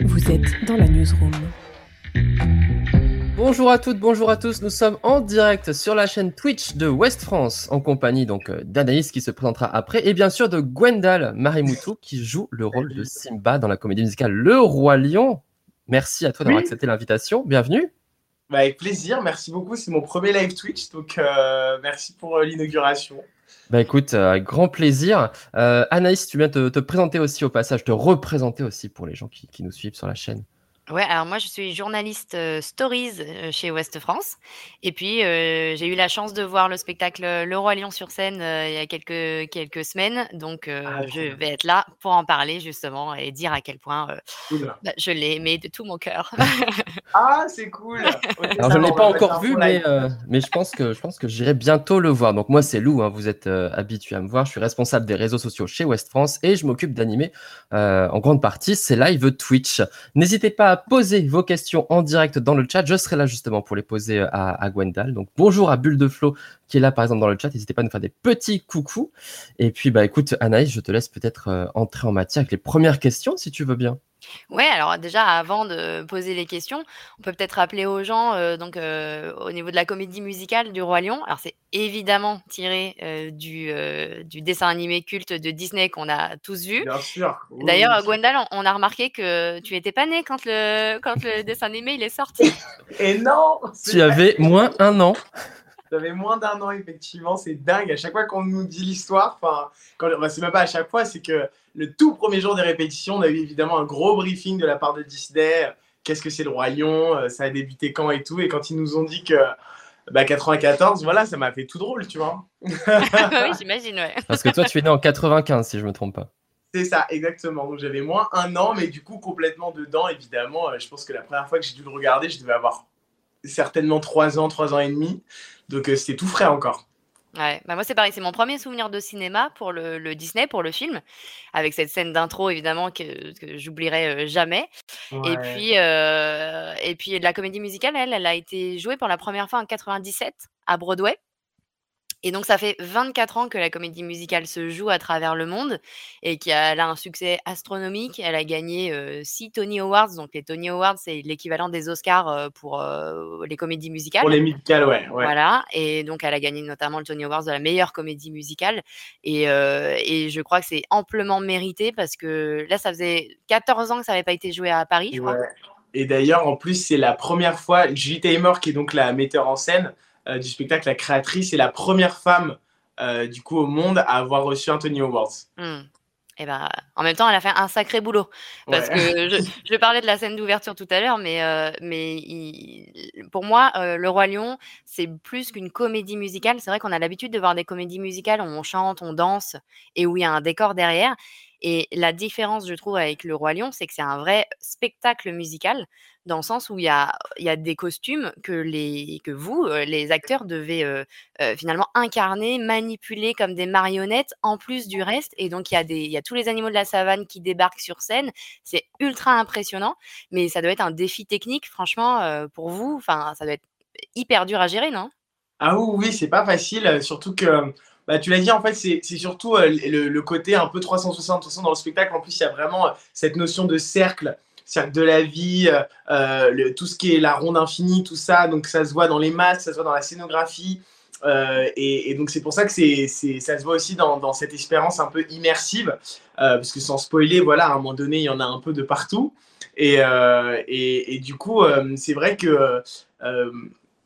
Vous êtes dans la newsroom. Bonjour à toutes, bonjour à tous. Nous sommes en direct sur la chaîne Twitch de West France en compagnie donc euh, d'Anaïs qui se présentera après et bien sûr de Gwendal Marimoutou qui joue le rôle de Simba dans la comédie musicale Le Roi Lion. Merci à toi d'avoir Oui. accepté l'invitation. Bienvenue. Bah, avec plaisir, merci beaucoup. C'est mon premier live Twitch, donc euh, merci pour euh, l'inauguration. Bah écoute, euh, grand plaisir. Euh, Anaïs, tu viens te, te présenter aussi au passage, te représenter aussi pour les gens qui nous suivent sur la chaîne. Ouais, alors moi je suis journaliste euh, stories euh, chez Ouest France et puis euh, j'ai eu la chance de voir le spectacle Le Roi Lion sur scène euh, il y a quelques quelques semaines donc euh, Ah, je vais être là pour en parler justement et dire à quel point euh, bah, je l'ai aimé de tout mon cœur. Ah, c'est cool. Alors je ne l'ai pas encore vu, mais, euh, mais je pense que je pense que j'irai bientôt le voir. Donc moi c'est Lou, hein, vous êtes euh, habitué à me voir. Je suis responsable des réseaux sociaux chez West France et je m'occupe d'animer euh, en grande partie ces lives Twitch. N'hésitez pas à poser vos questions en direct dans le chat. Je serai là justement pour les poser euh, à, à Gwendal. Donc bonjour à Bulle de Flo qui est là par exemple dans le chat. N'hésitez pas à nous faire des petits coucous. Et puis bah écoute Anaïs, je te laisse peut-être euh, entrer en matière avec les premières questions si tu veux bien. Ouais, alors déjà avant de poser les questions, on peut peut-être rappeler aux gens euh, donc euh, au niveau de la comédie musicale du Roi Lion. Alors c'est évidemment tiré euh, du, euh, du dessin animé culte de Disney qu'on a tous vu. Bien sûr. Oui, D'ailleurs, oui. Gwendal, on on a remarqué que tu étais pas né quand le, quand le dessin animé il est sorti. Et non Tu avais moins un an. J'avais moins d'un an, effectivement, c'est dingue. À chaque fois qu'on nous dit l'histoire, enfin, quand- bah, c'est même pas à chaque fois, c'est que le tout premier jour des répétitions, on a eu évidemment un gros briefing de la part de Disney. Qu'est-ce que c'est le Roi Lion euh, Ça a débuté quand et tout. Et quand ils nous ont dit que bah, 94, voilà, ça m'a fait tout drôle, tu vois. oui, j'imagine, ouais. Parce que toi tu es né en 95 si je me trompe pas. C'est ça, exactement. Donc j'avais moins un an, mais du coup complètement dedans, évidemment. Euh, Je pense que la première fois que j'ai dû le regarder, je devais avoir certainement trois ans, trois ans et demi. Donc euh, c'était tout frais encore. Ouais, bah moi c'est pareil, c'est mon premier souvenir de cinéma pour le, le Disney, pour le film, avec cette scène d'intro évidemment que, que j'oublierai euh, jamais. Et puis, euh, et puis la comédie musicale, elle, elle a été jouée pour la première fois en 97 à Broadway. Et donc ça fait 24 ans que la comédie musicale se joue à travers le monde et qu'elle a un succès astronomique. Elle a gagné 6 Tony Awards. Donc les Tony Awards, c'est l'équivalent des Oscars euh, pour euh, les comédies musicales. Pour les musicales, ouais. ouais. Voilà, et donc elle a gagné notamment le Tony Awards de la meilleure comédie musicale. Et, euh, et je crois que c'est amplement mérité parce que là, ça faisait 14 ans que ça n'avait pas été joué à Paris, je crois. Et d'ailleurs, en plus, c'est la première fois, Julie Taymor, qui est donc la metteur en scène euh, du spectacle, la créatrice, c'est la première femme euh, du coup au monde à avoir reçu un Tony Awards. Hmm. Et ben, en même temps, elle a fait un sacré boulot. Parce Ouais. que je, je parlais de la scène d'ouverture tout à l'heure, mais, euh, mais il- pour moi, euh, Le Roi Lion, c'est plus qu'une comédie musicale. C'est vrai qu'on a l'habitude de voir des comédies musicales où on chante, on danse et où il y a un décor derrière. Et la différence, je trouve, avec Le Roi Lion, c'est que c'est un vrai spectacle musical, dans le sens où il y a, des costumes que, vous, euh, les acteurs, devez euh, euh, finalement incarner, manipuler comme des marionnettes, en plus du reste. Et donc, il y, a y a tous les animaux de la savane qui débarquent sur scène. C'est ultra impressionnant, mais ça doit être un défi technique, franchement, pour vous. Enfin, ça doit être hyper dur à gérer, non? Ah oui, oui, c'est pas facile, surtout que, bah, tu l'as dit, en fait, c'est surtout le, le côté un peu 360. De toute façon, dans le spectacle, en plus, il y a vraiment cette notion de cercle, cercle de la vie, euh, euh, tout ce qui est la ronde infinie, tout ça. Donc, ça se voit dans les masques, ça se voit dans la scénographie. euh, et, donc, c'est pour ça que c'est ça se voit aussi dans, dans cette expérience un peu immersive, parce que sans spoiler, voilà, à un moment donné, il y en a un peu de partout. Et, et, du coup, c'est vrai que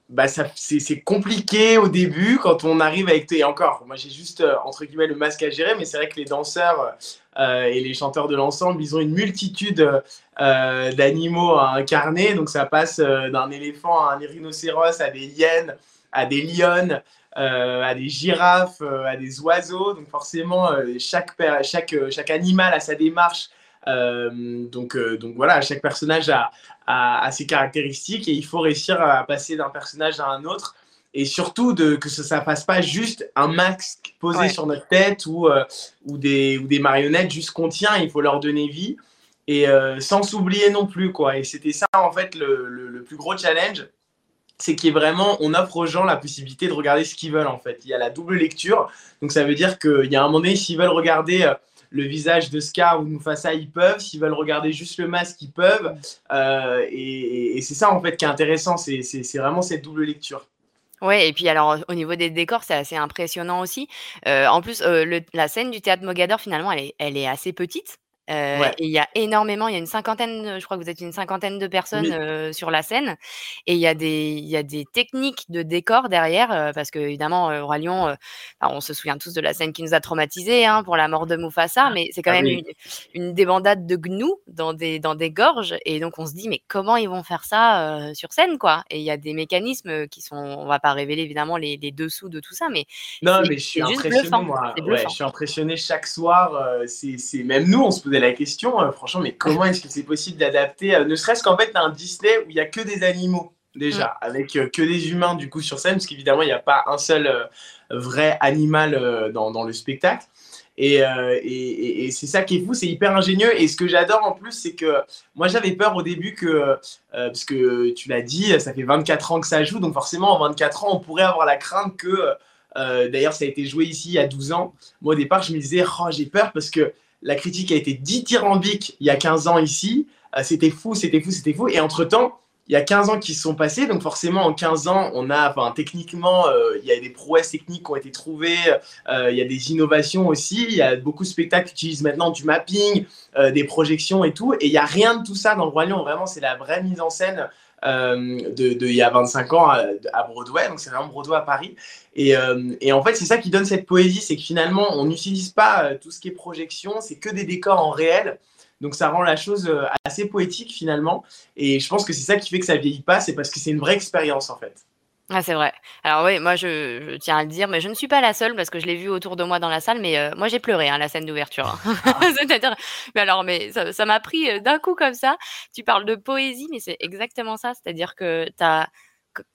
bah, c'est compliqué au début quand on arrive avec. Et encore, moi j'ai juste euh, entre guillemets le masque à gérer, mais c'est vrai que les danseurs euh, et les chanteurs de l'ensemble, ils ont une multitude euh, d'animaux à incarner. Donc ça passe euh, d'un éléphant à un rhinocéros, à des hyènes, à des lionnes, euh, à des girafes, euh, à des oiseaux. Donc forcément, euh, chaque, chaque, euh, chaque animal a sa démarche. Euh, donc, euh, donc voilà, chaque personnage a, a, a ses caractéristiques et il faut réussir à passer d'un personnage à un autre. Et surtout de, que ça ne fasse pas juste un masque posé Ouais. sur notre tête ou, euh, ou, des, ou des marionnettes juste qu'on tient, il faut leur donner vie. Et euh, sans s'oublier non plus. quoi. Et c'était ça en fait le, le- le plus gros challenge c'est qu'il vraiment, on offre aux gens la possibilité de regarder ce qu'ils veulent en fait. Il y a la double lecture, donc ça veut dire qu'il y a un moment donné, s'ils veulent regarder le visage de Scar ou de Mufasa, ils peuvent. S'ils veulent regarder juste le masque, ils peuvent. Euh, et, c'est ça, en fait, qui est intéressant. C'est vraiment cette double lecture. Ouais et puis alors, au niveau des décors, c'est assez impressionnant aussi. en plus, la scène du théâtre Mogador, finalement, elle est assez petite. Euh, et il y a énormément, il y a une cinquantaine, je crois que vous êtes une cinquantaine de personnes euh, sur la scène. Et il y, a des, il y a des techniques de décor derrière, euh, parce que évidemment, euh, Roi Lion, on se souvient tous de la scène qui nous a traumatisés hein, pour la mort de Mufasa, ah, mais c'est quand ah même une, une, débandade de gnous dans des, dans des gorges. Et donc on se dit, mais comment ils vont faire ça sur scène, quoi? Et il y a des mécanismes qui sont, on va pas révéler évidemment les, les dessous de tout ça, mais non, mais je suis impressionné, moi. Ouais, je suis impressionné chaque soir. c'est même nous, on se posait la question, euh, franchement, mais comment est-ce que c'est possible d'adapter, euh, ne serait-ce qu'en fait, un Disney où il n'y a que des animaux déjà, mm. avec euh, que des humains du coup sur scène, parce qu'évidemment, il n'y a pas un seul vrai animal dans, le spectacle. Et, et, c'est ça qui est fou, c'est hyper ingénieux. Et ce que j'adore en plus, c'est que moi j'avais peur au début que, parce que tu l'as dit, ça fait 24 ans que ça joue, donc forcément en 24 ans, on pourrait avoir la crainte que, d'ailleurs ça a été joué ici il y a 12 ans. Moi au départ, je me disais, oh, j'ai peur parce que la critique a été dithyrambique il y a 15 ans ici. Euh, c'était fou, c'était fou, c'était fou. Et entre-temps, il y a 15 ans qui se sont passés. Donc forcément, en 15 ans, on a, enfin, techniquement, euh, il y a des prouesses techniques qui ont été trouvées. Euh, il y a des innovations aussi. Il y a beaucoup de spectacles qui utilisent maintenant du mapping, des projections et tout. Et il n'y a rien de tout ça dans le Roi Lion. Vraiment, c'est la vraie mise en scène euh, de, il y a 25 ans à, Broadway, donc c'est vraiment Broadway à Paris. Et, euh, et en fait, c'est ça qui donne cette poésie, c'est que finalement, on n'utilise pas euh, tout ce qui est projection, c'est que des décors en réel. Donc ça rend la chose assez poétique finalement. Et je pense que c'est ça qui fait que ça vieillit pas, c'est parce que c'est une vraie expérience en fait. Ah, c'est vrai. Alors oui, moi je, tiens à le dire, mais je ne suis pas la seule parce que je l'ai vu autour de moi dans la salle, mais euh, moi j'ai pleuré hein, la scène d'ouverture. Hein. Ah. C'est-à-dire, mais alors, mais ça m'a pris euh, d'un coup comme ça. Tu parles de poésie, mais c'est exactement ça. C'est-à-dire que tu as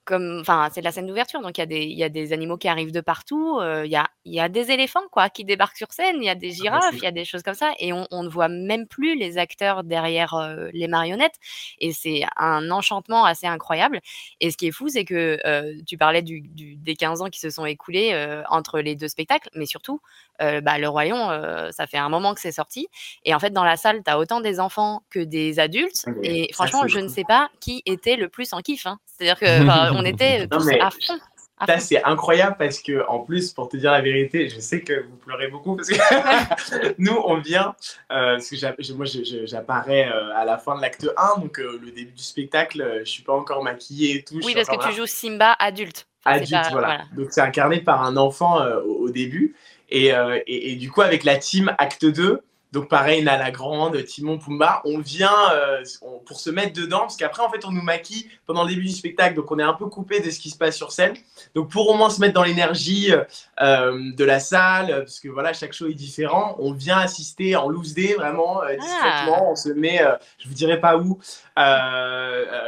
comme, enfin, c'est la scène d'ouverture, donc il y, a des, il y a des animaux qui arrivent de partout, il y, a, y a des éléphants quoi, qui débarquent sur scène, il y a des ah, girafes, il y a des choses comme ça, et on, ne voit même plus les acteurs derrière les marionnettes, et c'est un enchantement assez incroyable. Et ce qui est fou, c'est que tu parlais du, des 15 ans qui se sont écoulés entre les deux spectacles, mais surtout, bah, Le Royaume, ça fait un moment que c'est sorti, et en fait, dans la salle, tu as autant des enfants que des adultes, ah et franchement, je ne sais pas qui était le plus en kiff. Hein. C'est-à-dire que on était tous à fond. Ça, c'est incroyable parce que, en plus, pour te dire la vérité, je sais que vous pleurez beaucoup parce que nous, on vient, euh, parce que moi, j'apparais euh, à la fin de l'acte 1, donc euh, le début du spectacle, je suis pas encore maquillée et tout. Oui, parce que tu joues Simba adulte. adulte, voilà. Donc, c'est incarné par un enfant au, début. Et, et, et, du coup, avec la team acte 2, donc pareil, Nala Grande, Timon, Pumba, on vient euh, pour se mettre dedans, parce qu'après, en fait, on nous maquille pendant le début du spectacle, donc on est un peu coupé de ce qui se passe sur scène. Donc pour au moins se mettre dans l'énergie euh, de la salle, parce que voilà, chaque show est différent, on vient assister en loose day, vraiment, euh, discrètement, ah. on se met, je vous dirai pas où,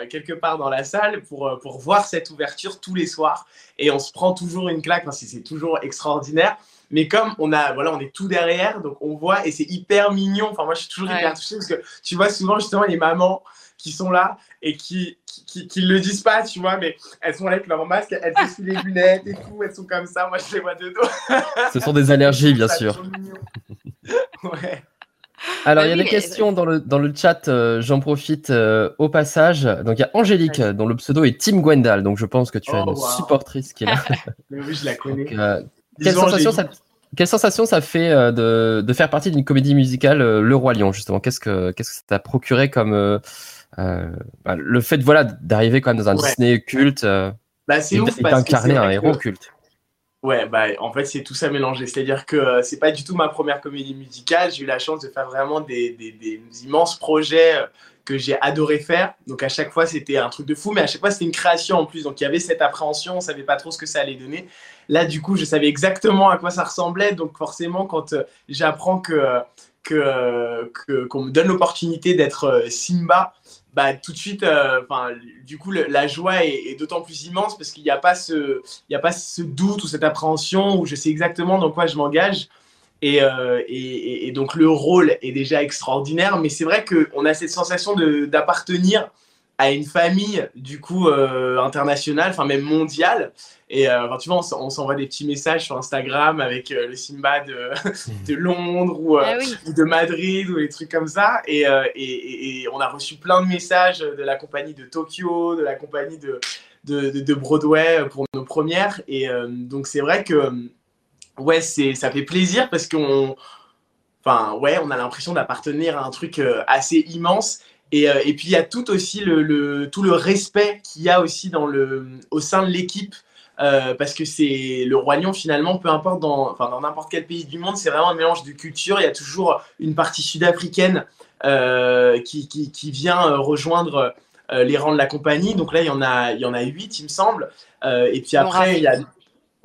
quelque part dans la salle pour, pour voir cette ouverture tous les soirs. Et on se prend toujours une claque, c'est toujours extraordinaire. Mais comme on a, voilà, on est tout derrière, donc on voit et c'est hyper mignon. Enfin, moi, je suis toujours hyper touchée parce que tu vois souvent justement les mamans qui sont là et qui, qui, qui, le disent pas, tu vois, mais elles sont là avec leur masque, elles dessus les lunettes et tout, elles sont comme ça. Moi, je les vois de dos. Ce sont des allergies, bien sûr. ouais. Alors, il y a des questions dans le, dans le chat, euh, j'en profite euh, au passage. Donc, il y a Angélique, dont le pseudo est Tim Gwendal. Donc, je pense que tu as oh, une supportrice qui est là. oui, je la connais. Euh, quelle sensation, ça, quelle sensation ça fait euh, de, de faire partie d'une comédie musicale euh, Le Roi Lion justement? Qu'est-ce que qu'est-ce que ça t'a procuré comme euh, bah, le fait voilà d'arriver quand même dans un Disney culte bah, c'est ouf d'incarner un héros culte? Ouais, bah, en fait, c'est tout ça mélangé. C'est-à-dire que c'est pas du tout ma première comédie musicale. J'ai eu la chance de faire vraiment des, des, des immenses projets que j'ai adoré faire. Donc à chaque fois, c'était un truc de fou, mais à chaque fois, c'était une création en plus. Donc il y avait cette appréhension, on savait pas trop ce que ça allait donner. Là, du coup, je savais exactement à quoi ça ressemblait. Donc forcément, quand euh, j'apprends que qu'on me donne l'opportunité d'être euh, Simba, bah, tout de suite, euh, du coup, la joie est, d'autant plus immense parce qu'il n'y a, a pas ce doute ou cette appréhension où je sais exactement dans quoi je m'engage. Euh, et, et, donc le rôle est déjà extraordinaire, mais c'est vrai qu'on a cette sensation d'appartenir à une famille du coup euh, internationale, enfin même mondiale. Et euh, tu vois, on, s'envoie des petits messages sur Instagram avec euh, le Simba de, de Londres ou, Ah ou, de Madrid ou des trucs comme ça. Et, et, et, on a reçu plein de messages de la compagnie de Tokyo, de la compagnie de, de, de, Broadway pour nos premières. Et donc c'est vrai que ouais, ça fait plaisir parce qu'on enfin ouais, on a l'impression d'appartenir à un truc assez immense. Et, euh, et, puis il y a tout aussi le, le tout le respect qu'il y a aussi dans le, au sein de l'équipe. Euh, parce que c'est le Roi Lion finalement, peu importe dans enfin, dans n'importe quel pays du monde, c'est vraiment un mélange de culture. Il y a toujours une partie sud-africaine euh, qui, qui, qui, vient rejoindre euh, les rangs de la compagnie. Donc là, il y en a il y en a huit, il me semble. Euh, et puis après, il y a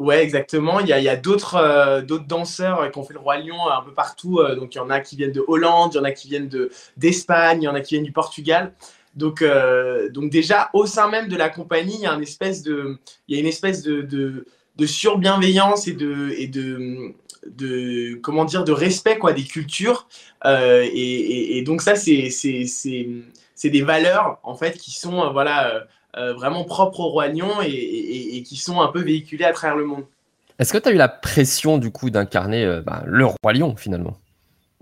Ouais, exactement. Il y a, euh, d'autres danseurs qui ont fait le Roi Lion un peu partout. Euh, donc, il y en a qui viennent de Hollande, il y en a qui viennent de, d'Espagne, il y en a qui viennent du Portugal. Donc, euh, déjà, au sein même de la compagnie, il y a une espèce de, il y surbienveillance et de, comment dire, de respect quoi, des cultures. Et, donc ça, c'est des valeurs en fait qui sont, voilà euh, vraiment propres au Roi Lion et, qui sont un peu véhiculés à travers le monde. Est-ce que tu as eu la pression du coup d'incarner euh, bah, le Roi Lion finalement?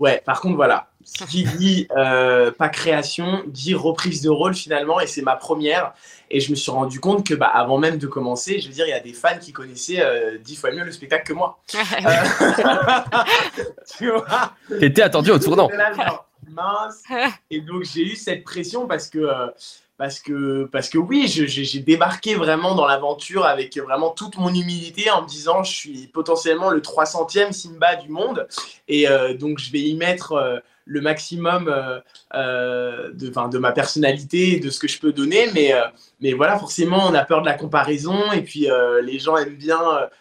Ouais, par contre, voilà. Ce qui dit euh, pas création, dit reprise de rôle finalement, et c'est ma première. Et je me suis rendu compte que bah, avant même de commencer, je veux dire, il y a des fans qui connaissaient dix fois mieux le spectacle que moi. tu vois? T'étais attendu au tournant. mince. Et donc j'ai eu cette pression parce que parce que, parce que oui, j'ai débarqué vraiment dans l'aventure avec vraiment toute mon humilité en me disant je suis potentiellement le 300e Simba du monde et euh, donc je vais y mettre euh, le maximum euh, de, de ma personnalité et de ce que je peux donner. Mais, mais voilà, forcément, on a peur de la comparaison et puis les gens aiment bien,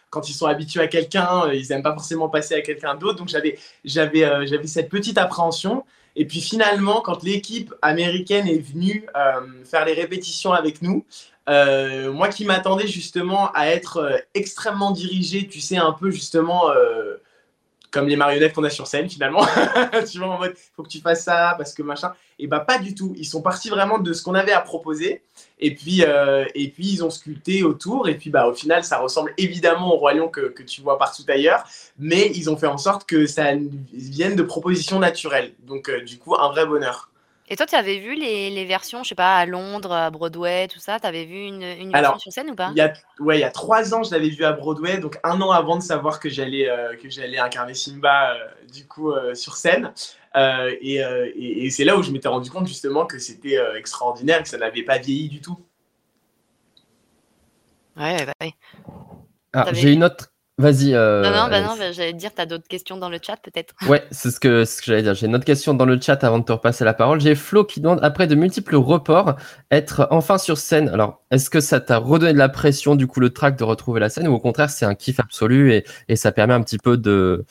quand ils sont habitués à quelqu'un, ils n'aiment pas forcément passer à quelqu'un d'autre. Donc j'avais j'avais cette petite appréhension. Et puis finalement, quand l'équipe américaine est venue euh, faire les répétitions avec nous, euh, moi qui m'attendais justement à être euh, extrêmement dirigé, tu sais, un peu justement comme les marionnettes qu'on a sur scène finalement. tu vois, en mode, faut que tu fasses ça parce que machin. Et bah, pas du tout. Ils sont partis vraiment de ce qu'on avait à proposer. Et puis, euh, et puis, ils ont sculpté autour. Et puis, bah, au final, ça ressemble évidemment au Roi Lion que, que tu vois partout ailleurs. Mais ils ont fait en sorte que ça vienne de propositions naturelles. Donc, euh, du coup, un vrai bonheur. Et toi, tu avais vu les, les, versions, je sais pas, à Londres, à Broadway, tout ça? Tu avais vu une, une version sur scène ou pas? il y a, Ouais, il y a trois ans, je l'avais vu à Broadway, donc un an avant de savoir que j'allais euh, que j'allais incarner Simba euh, du coup euh, sur scène. Euh, et, et, et c'est là où je m'étais rendu compte justement que c'était extraordinaire, que ça n'avait pas vieilli du tout. Ouais, bah ouais. Ah, j'ai une autre Vas-y. Euh, non, non, bah non bah, j'allais te dire, tu as d'autres questions dans le chat peut-être. Ouais, c'est ce que, ce que j'allais dire. J'ai une autre question dans le chat avant de te repasser la parole. J'ai Flo qui demande, après de multiples reports, être enfin sur scène. Alors, est-ce que ça t'a redonné de la pression, du coup, le track de retrouver la scène, ou au contraire, c'est un kiff absolu et, et ça permet un petit peu de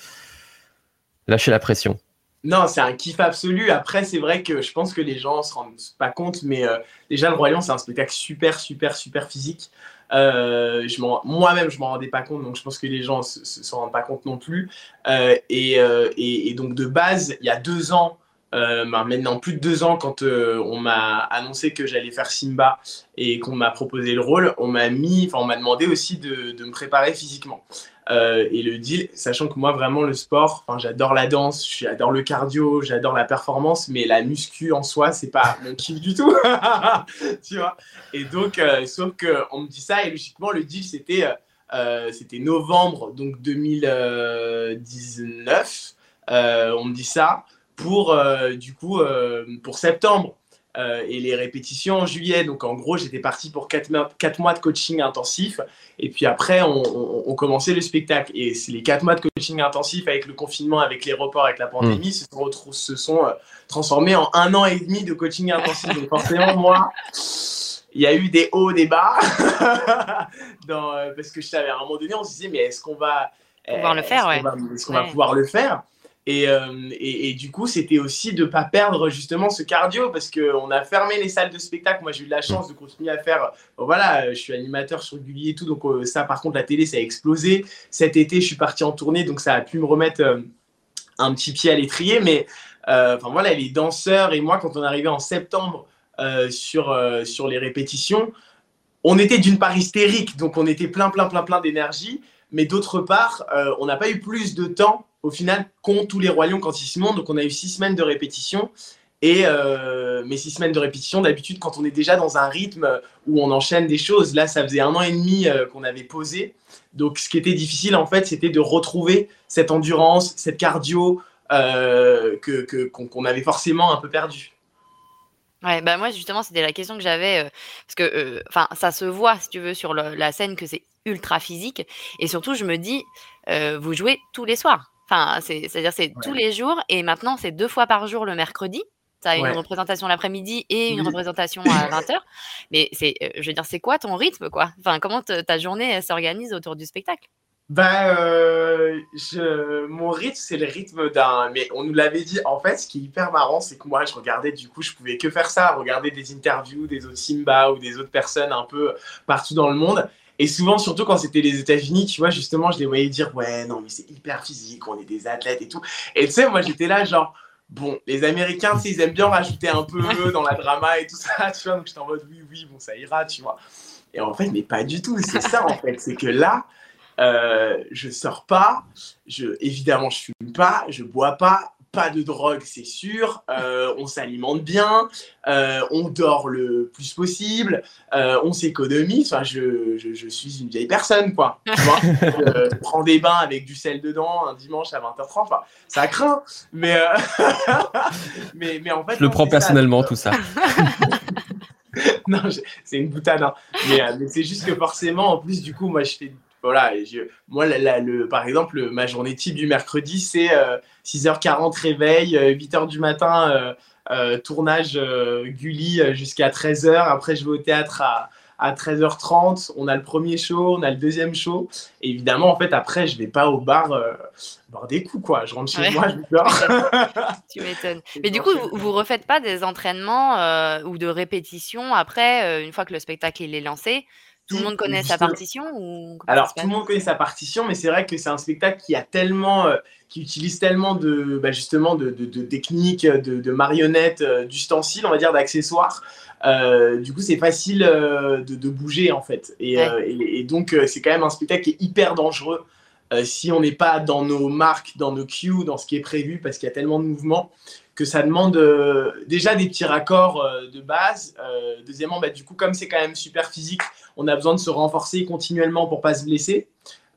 lâcher la pression? Non, c'est un kiff absolu. Après, c'est vrai que je pense que les gens se rendent pas compte, mais euh, déjà, le Roi Lion, c'est un spectacle super, super, super physique. Euh, Moi-même, je m'en rendais pas compte, donc je pense que les gens se, se, rendent pas compte non plus. Euh, et, euh, et, donc, de base, il y a deux ans, euh, bah, maintenant plus de deux ans, quand on m'a annoncé que j'allais faire Simba et qu'on m'a proposé le rôle, on m'a on m'a demandé aussi de, me préparer physiquement. Euh, et le deal, sachant que moi, vraiment, le sport, j'adore la danse, j'adore le cardio, j'adore la performance, mais la muscu en soi, c'est pas mon kiff du tout. tu vois Et donc, euh, sauf qu'on me dit ça, et logiquement, le deal, c'était euh, novembre donc 2019. on me dit ça pour, du coup, pour septembre. Euh, et les répétitions en juillet. Donc en gros, j'étais parti pour 4 mois, mois, de coaching intensif. Et puis après, on, on, on commençait le spectacle. Et les 4 mois de coaching intensif avec le confinement, avec les reports, avec la pandémie, mmh. se sont, se sont euh, transformés en un an et demi de coaching intensif. Donc forcément, moi, il y a eu des hauts, des bas. Dans, euh, parce que je savais, à un moment donné, on se disait, mais est-ce qu'on va pouvoir le faire, ouais. Est-ce qu'on va, va pouvoir le faire? Et, euh, et, et, du coup, c'était aussi de ne pas perdre justement ce cardio parce qu'on a fermé les salles de spectacle. Moi, j'ai eu la chance de continuer à faire. Bon, voilà, je suis animateur sur Gulli et tout. Donc, euh, ça, par contre, la télé, ça a explosé. Cet été, je suis parti en tournée. Donc, ça a pu me remettre euh, un petit pied à l'étrier. Mais enfin, voilà, les danseurs et moi, quand on est arrivé en septembre sur, sur les répétitions, on était d'une part hystérique, donc on était plein, plein, plein, plein d'énergie, mais d'autre part, on n'a pas eu plus de temps au final qu'ont tous les royaumes quand ils se montent. Donc on a eu six semaines de répétition. Et euh, mes six semaines de répétition, d'habitude, quand on est déjà dans un rythme où on enchaîne des choses, là, ça faisait un an et demi euh, qu'on avait posé. Donc, ce qui était difficile, en fait, c'était de retrouver cette endurance, cette cardio euh, qu'on avait forcément un peu perdu. Ouais, bah moi justement c'était la question que j'avais parce que enfin ça se voit si tu veux sur la scène que c'est ultra physique et surtout je me dis vous jouez tous les soirs. Enfin c'est-à-dire c'est tous les jours et maintenant c'est deux fois par jour le mercredi. Tu as une représentation l'après-midi et une représentation à 20h. Mais c'est, euh, je veux dire, c'est quoi ton rythme, quoi? Enfin, comment ta journée s'organise autour du spectacle? Bah, euh, je, mon rythme, c'est le rythme d'un. Mais on nous l'avait dit. En fait, ce qui est hyper marrant, c'est que moi, je regardais, du coup, je pouvais que faire ça, regarder des interviews des autres Simba ou des autres personnes un peu partout dans le monde. Et souvent, surtout quand c'était les États-Unis, tu vois, justement, je les voyais dire Ouais, non, mais c'est hyper physique, on est des athlètes et tout. Et tu sais, moi, j'étais là, genre Bon, les Américains, ils aiment bien rajouter un peu dans la drama et tout ça, tu vois. Donc j'étais en mode oui, oui, bon, ça ira, tu vois. Et en fait, mais pas du tout. C'est ça, en fait. C'est que là, euh, je sors pas. Je, évidemment, je fume pas, je bois pas pas de drogue, c'est sûr. Euh, on s'alimente bien, euh, on dort le plus possible, euh, on s'économise. Enfin, je, je, suis une vieille personne, quoi. Tu vois je prends des bains avec du sel dedans un dimanche à 20h30. Enfin, ça craint, mais, mais, mais en fait. Je le prends personnellement, tout ça. non, c'est une boutade. Hein. Mais, mais c'est juste que forcément, en plus, du coup, moi, je fais voilà, moi, le, par exemple, ma journée type du mercredi, c'est 6h40 euh, réveil, 8h euh, du matin, euh, tournage Gulli jusqu'à 13h. Après, je vais au théâtre à, à 13h30. On a le premier show, on a le deuxième show. Et évidemment, en fait, après, je vais pas au bar boire des coups, quoi. Je rentre chez moi, je dors. tu m'étonnes. Mais du coup, vous, vous refaites pas des entraînements ou de répétitions après, une fois que le spectacle est lancé tout le monde connaît sa partition ou Alors, tout le monde connaît sa partition, mais c'est vrai que c'est un spectacle qui a tellement, euh, qui utilise tellement de, bah, justement, de, de, techniques, de, marionnettes, euh, d'ustensiles, on va dire, d'accessoires. Euh, du coup, c'est facile de, bouger en fait. Et, et, donc, c'est quand même un spectacle qui est hyper dangereux si on n'est pas dans nos marques, dans nos cues, dans ce qui est prévu, parce qu'il y a tellement de mouvements que ça demande déjà des petits raccords de base. deuxièmement, bah, du coup, comme c'est quand même super physique, on a besoin de se renforcer continuellement pour pas se blesser.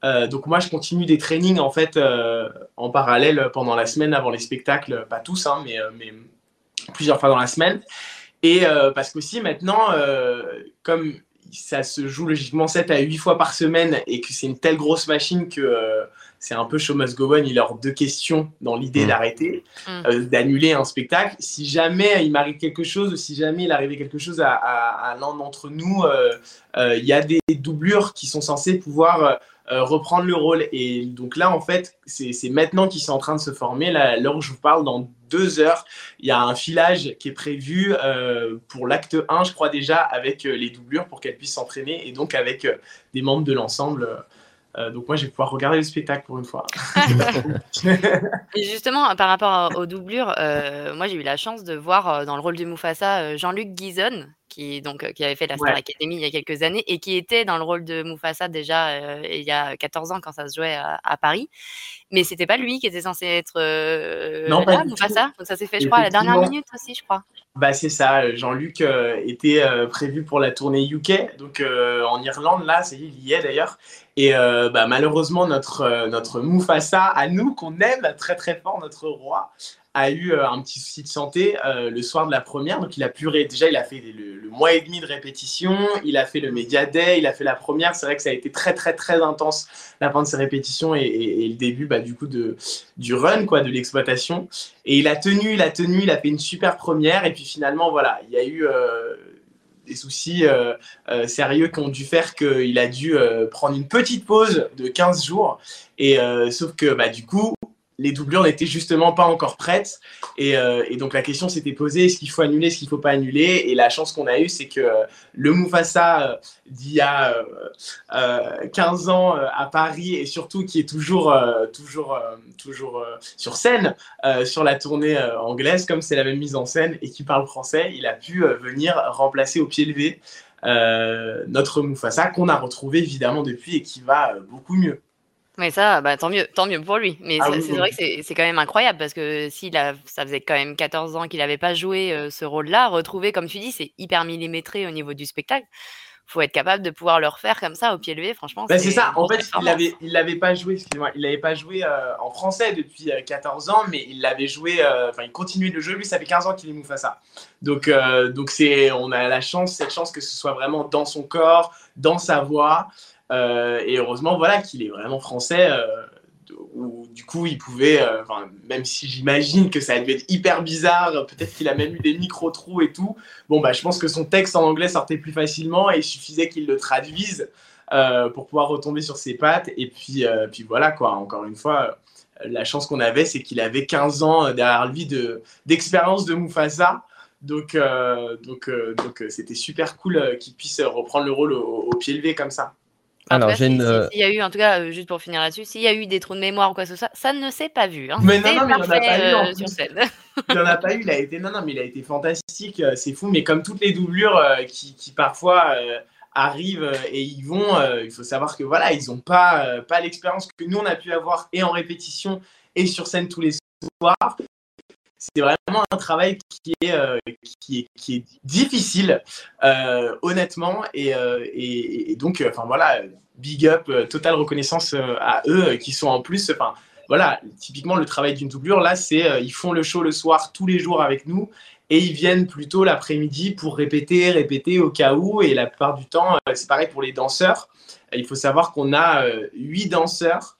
Euh, donc moi, je continue des trainings en fait euh, en parallèle pendant la semaine avant les spectacles, pas tous, hein, mais, euh, mais, plusieurs fois dans la semaine. Et parce qu'aussi maintenant, comme ça se joue logiquement 7 à 8 fois par semaine et que c'est une telle grosse machine que c'est un peu show must go on, il a deux questions dans l'idée mmh. d'arrêter, mmh. d'annuler un spectacle. Si jamais il m'arrive quelque chose ou si jamais il arrivait quelque chose à, l'un d'entre nous, il y a des doublures qui sont censées pouvoir reprendre le rôle. Et donc là, en fait, c'est maintenant qu'ils sont en train de se former. Là, l'heure où je vous parle, dans deux heures, il y a un filage qui est prévu pour l'acte 1, je crois déjà, avec les doublures pour qu'elles puissent s'entraîner et donc avec des membres de l'ensemble. Euh, donc moi, je vais pouvoir regarder le spectacle pour une fois. justement, par rapport aux doublures, euh, moi j'ai eu la chance de voir euh, dans le rôle de Mufasa Jean-Luc Guizon, qui, donc, qui avait fait la Star Academy il y a quelques années et qui était dans le rôle de Mufasa déjà il y a 14 ans quand ça se jouait à, Paris. Mais c'était pas lui qui était censé être non, là, Mufasa? Donc ça s'est fait, je crois, à la dernière minute aussi, je crois. Bah c'est ça, Jean-Luc était prévu pour la tournée UK, donc en Irlande, là, c'est il y est d'ailleurs. Et euh, bah, malheureusement, notre, euh, notre Mufasa, à nous, qu'on aime très très fort, notre roi, a eu euh, un petit souci de santé le soir de la première. Donc, il a pu déjà, il a fait le, mois et demi de répétition, il a fait le Media Day, il a fait la première. C'est vrai que ça a été très très très intense la fin de ses répétitions et, le début bah, du coup de, du run, quoi, de l'exploitation. Et il a tenu, il a tenu, il a fait une super première. Et puis finalement, voilà, il y a eu des soucis euh, euh, sérieux qui ont dû faire qu'il a dû euh, prendre une petite pause de 15 jours. Et sauf que bah, du coup, les doublures n'étaient justement pas encore prêtes. Et, euh, donc la question s'était posée, est-ce qu'il faut annuler, est-ce qu'il ne faut pas annuler? Et la chance qu'on a eue, c'est que le Mufasa d'il y a 15 ans à Paris, et surtout qui est toujours, toujours, toujours sur scène, sur la tournée anglaise, comme c'est la même mise en scène, et qui parle français, il a pu venir remplacer au pied levé notre Mufasa, qu'on a retrouvé évidemment depuis et qui va beaucoup mieux. Mais ça, bah, tant mieux, tant mieux pour lui. Mais ah c'est vrai que c'est quand même incroyable parce que s'il a, ça faisait quand même 14 ans qu'il n'avait pas joué euh, ce rôle-là, retrouver, comme tu dis, c'est hyper millimétré au niveau du spectacle. Faut être capable de pouvoir le refaire comme ça au pied levé, franchement. Bah, c'est ça. En fait, il l'avait, il l'avait pas joué. Il l'avait pas joué euh, en français depuis 14 euh, ans, mais il l'avait joué. Enfin, il continuait de jouer. Lui, ça fait 15 ans qu'il est Mufasa. Donc, donc c'est, on a la chance, cette chance que ce soit vraiment dans son corps, dans sa voix. Euh, et heureusement, voilà, qu'il est vraiment français. Euh, où du coup, il pouvait, euh, même si j'imagine que ça a dû être hyper bizarre, peut-être qu'il a même eu des micro-trous et tout. Bon, bah, je pense que son texte en anglais sortait plus facilement et il suffisait qu'il le traduise pour pouvoir retomber sur ses pattes. Et puis, puis voilà, quoi, encore une fois, la chance qu'on avait, c'est qu'il avait 15 ans derrière lui d'expérience de, de Mufasa. Donc, donc, donc c'était super cool qu'il puisse reprendre le rôle au pied levé comme ça. Alors, j'ai une. Euh, s'il y a eu, en tout cas, euh, juste pour finir là-dessus, s'il y a eu des trous de mémoire ou quoi que ce soit, ça ne s'est pas vu. Hein. Mais non, non, mais il n'en a pas eu. En euh, il n'en a pas eu. Il a été, non, non, mais il a été fantastique. C'est fou. Mais comme toutes les doublures qui, qui, parfois arrivent et ils vont, il faut savoir que voilà, ils n'ont pas, pas l'expérience que nous on a pu avoir et en répétition et sur scène tous les soirs c'est vraiment un travail qui est, est, qui est difficile, honnêtement. Et, et, et donc, enfin voilà, big up, euh, totale reconnaissance euh, à eux euh, qui sont en plus, enfin voilà, typiquement le travail d'une doublure, là, c'est ils font le show le soir tous les jours avec nous et ils viennent plutôt l'après-midi pour répéter, répéter au cas où. Et la plupart du temps, c'est pareil pour les danseurs. Il faut savoir qu'on a huit danseurs,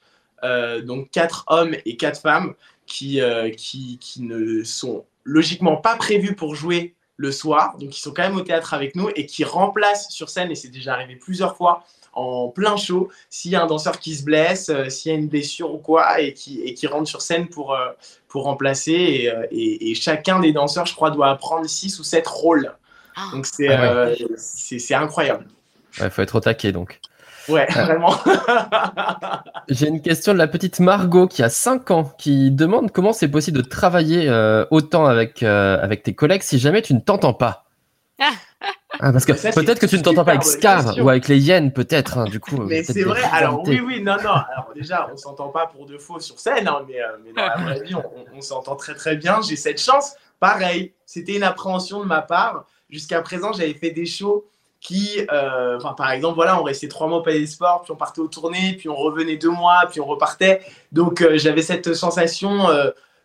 donc quatre hommes et quatre femmes, qui, qui, qui, ne sont logiquement pas prévus pour jouer le soir. Donc, ils sont quand même au théâtre avec nous et qui remplacent sur scène, et c'est déjà arrivé plusieurs fois, en plein show s'il y a un danseur qui se blesse, euh, s'il y a une blessure ou quoi, et qui, et qui rentre sur scène pour, euh, pour remplacer. Euh, et, et, chacun des danseurs, je crois, doit apprendre 6 ou 7 rôles. Ah. Donc c'est ah c'est incroyable. Il faut être au taquet donc. Ouais, vraiment. J'ai une question de la petite Margot qui a 5 ans qui demande comment c'est possible de travailler autant avec, avec tes collègues si jamais tu ne t'entends pas. Ah, parce que peut-être que tu ne t'entends pas avec Scar ou avec les hyènes, peut-être, hein, du coup. Mais c'est vrai, alors oui, oui, non, non. Alors déjà, on s'entend pas pour de faux sur scène, hein, mais, euh, mais, dans la vraie vie, on, s'entend très très bien. J'ai cette chance. Pareil, c'était une appréhension de ma part. Jusqu'à présent, j'avais fait des shows qui, euh, par exemple, voilà, on restait trois mois au Palais des Sports, puis on partait aux tournées, puis on revenait deux mois, puis on repartait. Donc, euh, j'avais cette sensation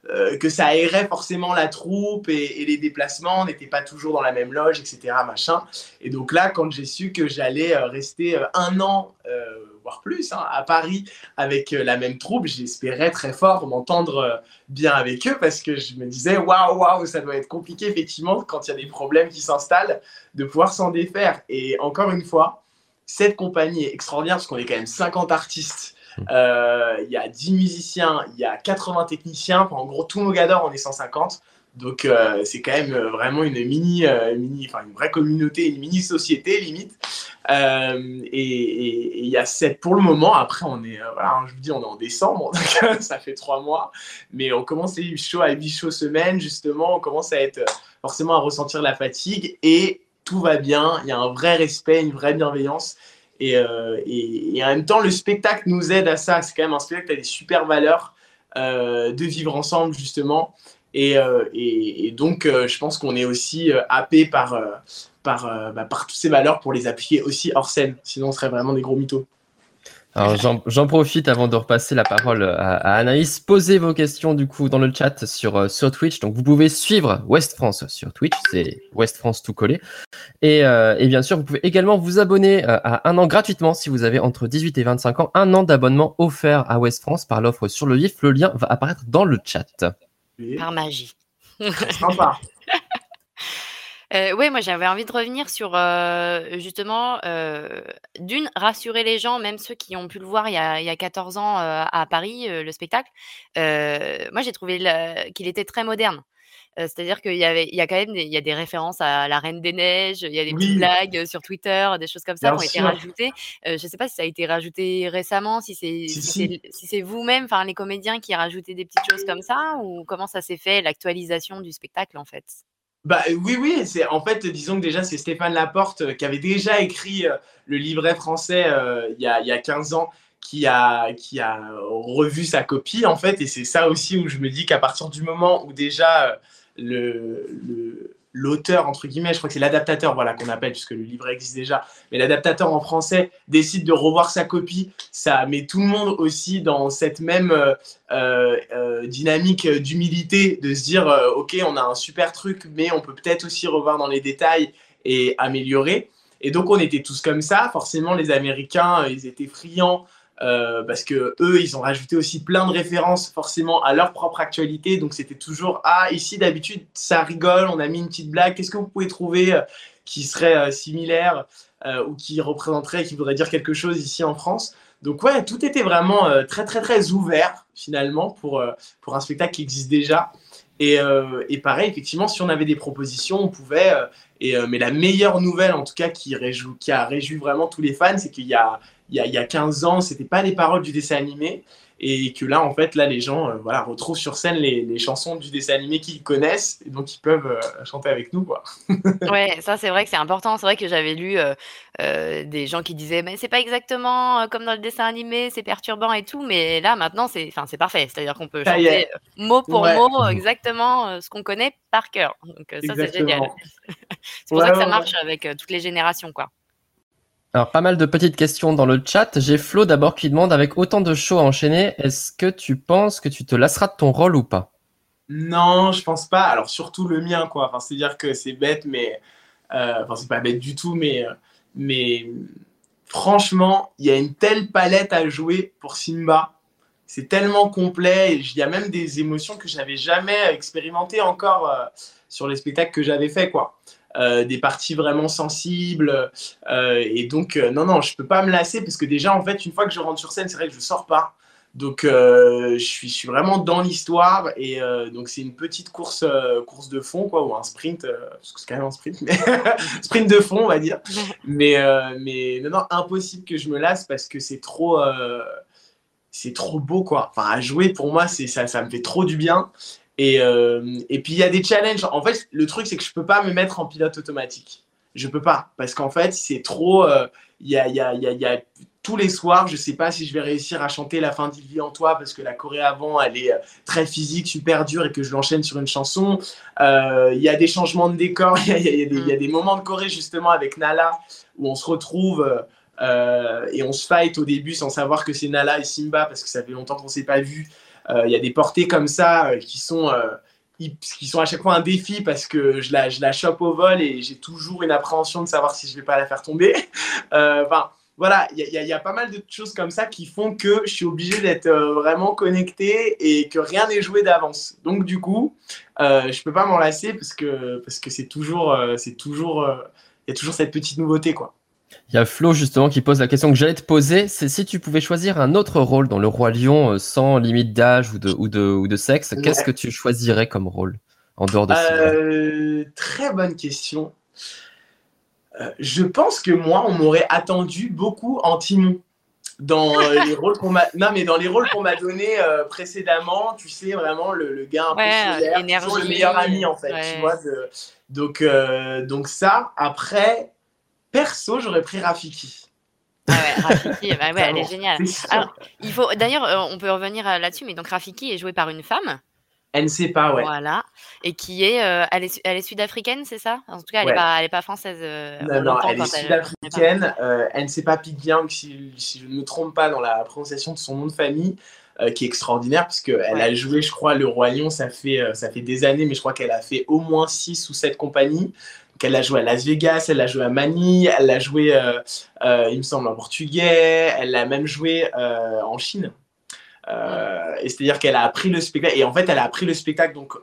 euh, que ça aérait forcément la troupe et, les déplacements, n'étaient pas toujours dans la même loge, etc. Machin. Et donc là, quand j'ai su que j'allais euh, rester euh, un an, voire plus, hein, à Paris avec la même troupe, j'espérais très fort m'entendre bien avec eux parce que je me disais, waouh, waouh, ça doit être compliqué effectivement quand il y a des problèmes qui s'installent de pouvoir s'en défaire. Et encore une fois, cette compagnie est extraordinaire parce qu'on est quand même 50 artistes euh, il y a 10 musiciens, il y a 80 techniciens. En gros, tous nos gadors, on est 150. Donc, euh, c'est quand même euh, vraiment une mini, mini, enfin une vraie communauté, une mini société limite. et il y a 7 pour le moment. Après, on est, voilà, hein, je vous dis, on est en décembre, ça fait 3 mois. Mais on commence être chaud à 8 shows semaine, justement. On commence à être forcément à ressentir la fatigue et tout va bien. Il y a un vrai respect, une vraie bienveillance. Euh, et, en même temps, le spectacle nous aide à ça. C'est quand même un spectacle qui a des super valeurs euh, de vivre ensemble, justement. Et, euh, donc, je pense qu'on est aussi happé par, par, bah, par toutes ces valeurs pour les appuyer aussi hors scène. Sinon, on serait vraiment des gros mythos. Alors j'en profite avant de repasser la parole à, Anaïs. Posez vos questions du coup dans le chat sur, euh, sur Twitch. Donc vous pouvez suivre West France sur Twitch, c'est West France tout collé. Et, euh, et, bien sûr, vous pouvez également vous abonner euh, à un an gratuitement si vous avez entre 18 et 25 ans. Un an d'abonnement offert à West France par l'offre sur le vif. Le lien va apparaître dans le chat. Par magie. Sympa. Euh, ouais, moi j'avais envie de revenir sur euh, justement, euh, d'une, rassurer les gens, même ceux qui ont pu le voir il y a, il y a 14 ans euh, à Paris, le spectacle. Moi j'ai trouvé qu'il était très moderne. C'est-à-dire qu'il y avait, il y a quand même des, il y a des références à la Reine des Neiges, il y a des petites blagues sur Twitter, des choses comme ça bien qui ont été rajoutées. Euh, je ne sais pas si ça a été rajouté récemment, si c'est Si, si si. c'est si c'est vous-même, enfin les comédiens qui rajoutaient des petites choses comme ça, ou comment ça s'est fait l'actualisation du spectacle en fait? Bah oui, oui, c'est en fait, disons que déjà, c'est Stéphane Laporte euh, qui avait déjà écrit euh, le livret français euh, il y a, il y a 15 ans, qui a, qui a revu sa copie, en fait, et c'est ça aussi où je me dis qu'à partir du moment où déjà euh, le- l'auteur, entre guillemets, je crois que c'est l'adaptateur, voilà, qu'on appelle, puisque le livret existe déjà, mais l'adaptateur en français décide de revoir sa copie, ça met tout le monde aussi dans cette même euh, euh, euh, dynamique d'humilité, de se dire, ok, on a un super truc, mais on peut peut-être aussi revoir dans les détails et améliorer. Et donc on était tous comme ça. Forcément, les Américains, ils étaient friands euh, parce que eux, ils ont rajouté aussi plein de références forcément à leur propre actualité. Donc c'était toujours ah ici d'habitude ça rigole, on a mis une petite blague. Qu'est-ce que vous pouvez trouver euh, qui serait euh, similaire ou qui représenterait, qui voudrait dire quelque chose ici en France? Donc ouais, tout était vraiment très très très ouvert finalement pour pour un spectacle qui existe déjà. Et pareil, effectivement, si on avait des propositions, on pouvait. Et, euh, mais la meilleure nouvelle, en tout cas, qui, réjoue, qui a réjoui vraiment tous les fans, c'est qu'il y a 15 ans, c'était pas les paroles du dessin animé. Et que là, en fait, là, les gens euh, voilà, retrouvent sur scène les, les chansons du dessin animé qu'ils connaissent. Et donc, ils peuvent euh, chanter avec nous. Quoi. Ouais, ça c'est vrai que c'est important. C'est vrai que j'avais lu euh, des gens qui disaient mais c'est pas exactement comme dans le dessin animé, c'est perturbant et tout. Mais là maintenant c'est, enfin c'est parfait. C'est-à-dire qu'on peut Ça y chanter mot pour Ouais. mot exactement ce qu'on connaît par cœur. Donc ça c'est génial. C'est pour Ouais, ça que ça ouais, marche avec toutes les générations quoi. Alors, pas mal de petites questions dans le chat. J'ai Flo d'abord qui demande, avec autant de shows à enchaîner, est-ce que tu penses que tu te lasseras de ton rôle ou pas? Non, je pense pas. Alors, surtout le mien, quoi. Enfin, c'est-à-dire que c'est bête, mais. euh, enfin, c'est pas bête du tout, mais. euh, mais franchement, il y a une telle palette à jouer pour Simba. C'est tellement complet. et Il y a même des émotions que j'avais jamais expérimentées encore euh, sur les spectacles que j'avais fait, quoi. Euh, des parties vraiment sensibles. euh, et donc, euh, non, non, je peux pas me lasser parce que déjà, en fait, une fois que je rentre sur scène, c'est vrai que je sors pas. Donc, je, suis, je suis vraiment dans l'histoire. Et donc, c'est une petite course, course de fond, quoi, ou un sprint, parce que c'est quand même un sprint, mais sprint de fond, on va dire. Mais, mais non, non, impossible que je me lasse parce que c'est trop, c'est trop beau, quoi. Enfin, à jouer, pour moi, ça, ça me fait trop du bien. Et, euh, et puis, il y a des challenges. En fait, le truc, c'est que je peux pas me mettre en pilote automatique. Je peux pas, parce qu'en fait, c'est trop. euh, Il y, a, y, a, y, y a tous les soirs, je sais pas si je vais réussir à chanter la fin d'Il en toi parce que la choré avant, elle est euh, très physique, super dure et que je l'enchaîne sur une chanson. Il y a des changements de décor, il y, a- des- moments de choré justement avec Nala où on se retrouve et on se fight au début sans savoir que c'est Nala et Simba parce que ça fait longtemps qu'on s'est pas vu. Euh, Il y a des portées comme ça euh, qui sont euh, qui sont à chaque fois un défi parce que je la, je la chope au vol et j'ai toujours une appréhension de savoir si je vais pas la faire tomber. Euh, Enfin, voilà, il y, y y a pas mal de choses comme ça qui font que je suis obligé d'être vraiment connecté et que rien n'est joué d'avance. Donc du coup, euh, je peux pas m'en lasser parce que parce que c'est toujours c'est toujours il y a toujours cette petite nouveauté quoi. Il y a Flo justement qui pose la question que j'allais te poser, c'est si tu pouvais choisir un autre rôle dans le Roi Lion euh, sans limite d'âge ou de, ou, de, ou de sexe, Ouais. qu'est-ce que tu choisirais comme rôle en dehors de ça Euh, très bonne question. Euh, je pense que moi, on m'aurait attendu beaucoup en Timon. Dans les rôles qu'on m'a non mais dans les rôles qu'on m'a donné euh, précédemment, tu sais vraiment le, le gars un peu Ouais, solaire, l'énergie, toujours le meilleur ami en fait, ouais. tu vois. de- donc euh, donc ça. Après, perso, j'aurais pris Rafiki. Ah ouais, Rafiki, bah ouais, elle est géniale. Alors, il faut d'ailleurs, euh, on peut revenir euh, là-dessus, mais donc Rafiki est jouée par une femme, Elle ne sait pas, ouais. voilà, et qui est, euh, elle est, elle est sud-africaine, c'est ça? En tout cas, elle Ouais. n'est pas, elle est pas française. euh, on Non, non, elle est sud-africaine. euh, elle ne sait pas Pig Young, si, si je ne me trompe pas dans la prononciation de son nom de famille, qui est extraordinaire, parce qu'elle Ouais. a joué, je crois, le Roi Lion, ça fait, ça fait des années, mais je crois qu'elle a fait au moins 6 ou 7 compagnies. Donc, elle a joué à Las Vegas, elle a joué à Manille, elle a joué, euh, euh, il me semble, en portugais, elle a même joué euh, en Chine. Et c'est-à-dire qu'elle a appris le spectacle, et en fait, elle a appris le spectacle donc,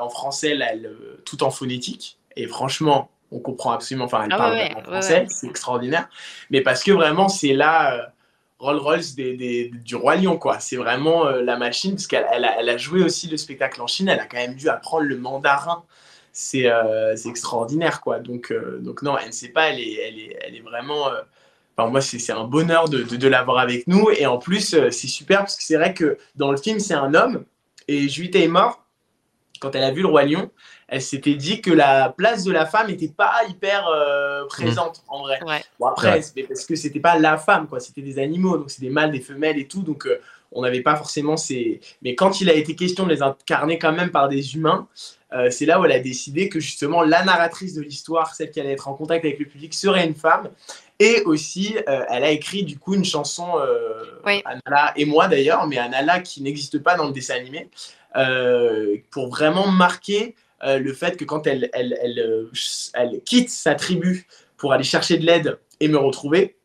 en français, là, elle, tout en phonétique. Et franchement, on comprend absolument. Enfin, elle Ah parle ouais, ouais, français, ouais. c'est extraordinaire. Mais parce que vraiment, c'est là Rolls Royce des, des- du Roi Lion, quoi. C'est vraiment euh, la machine, parce qu'elle elle a, elle a joué aussi le spectacle en Chine, elle a quand même dû apprendre le mandarin. C'est euh, c'est extraordinaire, quoi. Donc, euh, donc non, elle ne sait pas, elle est, elle est, elle est vraiment. euh, Enfin, moi, c'est c'est un bonheur de, de, de l'avoir avec nous. Et en plus, euh, c'est super parce que c'est vrai que dans le film, c'est un homme. Et Julie Taymor, quand elle a vu le Roi Lion, elle s'était dit que la place de la femme n'était pas hyper euh, présente en vrai. Ouais. Bon, après, Ouais. parce que c'était pas la femme, quoi. C'était des animaux, donc c'est des mâles, des femelles et tout. Donc, euh, on n'avait pas forcément ces. Mais quand il a été question de les incarner quand même par des humains, euh, c'est là où elle a décidé que justement la narratrice de l'histoire, celle qui allait être en contact avec le public, serait une femme. Et aussi, euh, elle a écrit du coup une chanson, euh, Oui. Anala et moi d'ailleurs, mais Anala qui n'existe pas dans le dessin animé, pour vraiment marquer le fait que quand elle, elle, elle, elle quitte sa tribu pour aller chercher de l'aide et me retrouver,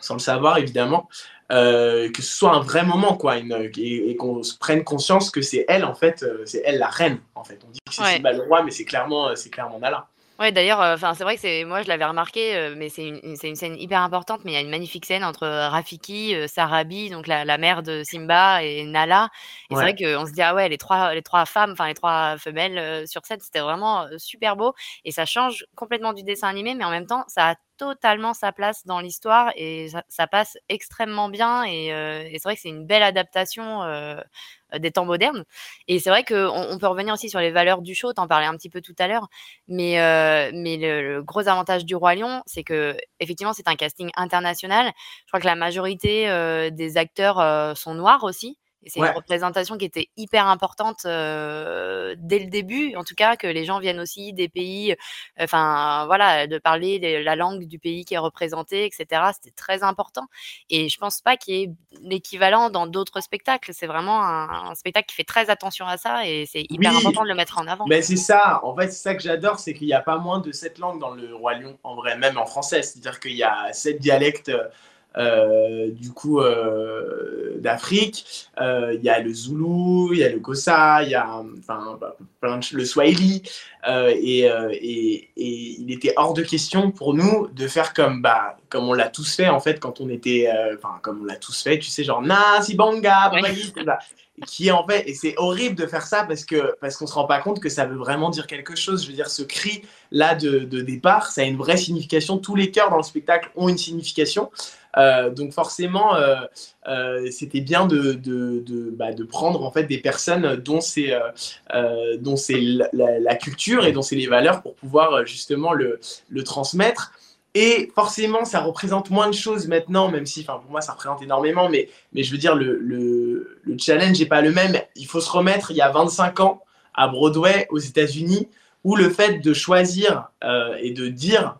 sans le savoir évidemment, euh, que ce soit un vrai moment quoi, une- et, et qu'on se prenne conscience que c'est elle en fait, euh, c'est elle la reine en fait. On dit que c'est Ouais. Simba le roi, mais c'est clairement, euh, c'est clairement Nala. Ouais, d'ailleurs, euh, enfin, c'est vrai que c'est moi je l'avais remarqué, mais c'est une une scène hyper importante, mais il y a une magnifique scène entre, Rafiki, Sarabi, donc la la mère de Simba et Nala et Ouais. c'est vrai qu'on se dit: «Ah ouais, les 3 les 3 femmes, enfin les 3 femelles, sur scène», c'était vraiment, super beau et ça change complètement du dessin animé, mais en même temps, ça a totalement sa place dans l'histoire et ça passe extrêmement bien et heu et c'est vrai que c'est une belle adaptation, heu, des temps modernes et c'est vrai qu'on on peut revenir aussi sur les valeurs du show, tu en parlais un petit peu tout à l'heure, mais mais le le gros avantage du Roi Lion, c'est qu'effectivement, c'est un casting international. Je crois que la majorité, des acteurs, sont noirs aussi et c'est Ouais. une représentation qui était hyper importante, dès le début. En tout cas, que les gens viennent aussi des pays, enfin, voilà, de parler les la langue du pays qui est représenté et cetera. C'était très important et je pense pas qu'il y ait l'équivalent dans d'autres spectacles. C'est vraiment un un spectacle qui fait très attention à ça et c'est hyper Oui. important de le mettre en avant. Mais c'est ça, en fait, c'est ça que j'adore, c'est qu'il n'y a pas moins de sept langues dans le Roi Lion, en vrai, même en français. C'est-à-dire qu'il y a sept dialectes, euh, du coup, euh, d'Afrique. Euh, Il y a le Zoulou, il y a le Kosa, il y a enfin, bah, plein de le Swahili. Euh, et, euh, et, et il était hors de question pour nous de faire comme, bah, comme on l'a tous fait, en fait, quand on était. euh, Enfin, comme on l'a tous fait, tu sais, genre, Nasi Banga, Oui. Ça qui est en fait, et c'est horrible de faire ça parce que parce qu'on se rend pas compte que ça veut vraiment dire quelque chose. Je veux dire, ce cri là de, de départ, ça a une vraie signification. Tous les chœurs dans le spectacle ont une signification. Euh, donc forcément, euh, euh, c'était bien bah, de prendre en fait des personnes dont c'est dont c'est la, culture et dont c'est les valeurs pour pouvoir justement le, transmettre. Et forcément, ça représente moins de choses maintenant, même si, pour moi, ça représente énormément. Mais, je veux dire, le, le, le challenge n'est pas le même. Il faut se remettre il y a 25 ans à Broadway, aux États-Unis, où le fait de choisir et de dire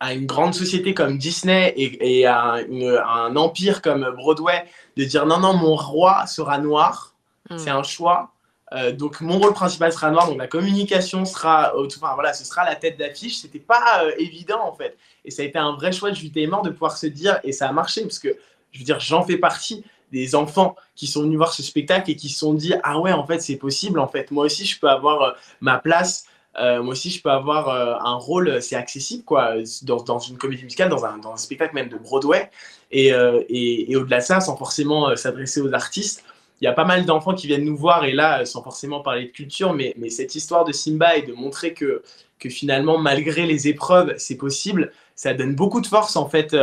à une grande société comme Disney et, et à, une- à un empire comme Broadway de dire non, non, mon roi sera noir, Mmh. c'est un choix. Euh, donc mon rôle principal sera noir, donc la communication sera, au- enfin voilà, ce sera la tête d'affiche. C'était pas euh, évident en fait, et ça a été un vrai choix de Julie Taymor de pouvoir se dire, et ça a marché parce que je veux dire, j'en fais partie des enfants qui sont venus voir ce spectacle et qui se sont dit ah ouais en fait c'est possible en fait moi aussi je peux avoir euh, ma place euh, moi aussi je peux avoir euh, un rôle euh, c'est accessible quoi dans, une comédie musicale dans un, spectacle même de Broadway et, au-delà de ça sans forcément s'adresser aux artistes il y a pas mal d'enfants qui viennent nous voir et là, sans forcément parler de culture, mais, cette histoire de Simba et de montrer que, finalement, malgré les épreuves, c'est possible, ça donne beaucoup de force en fait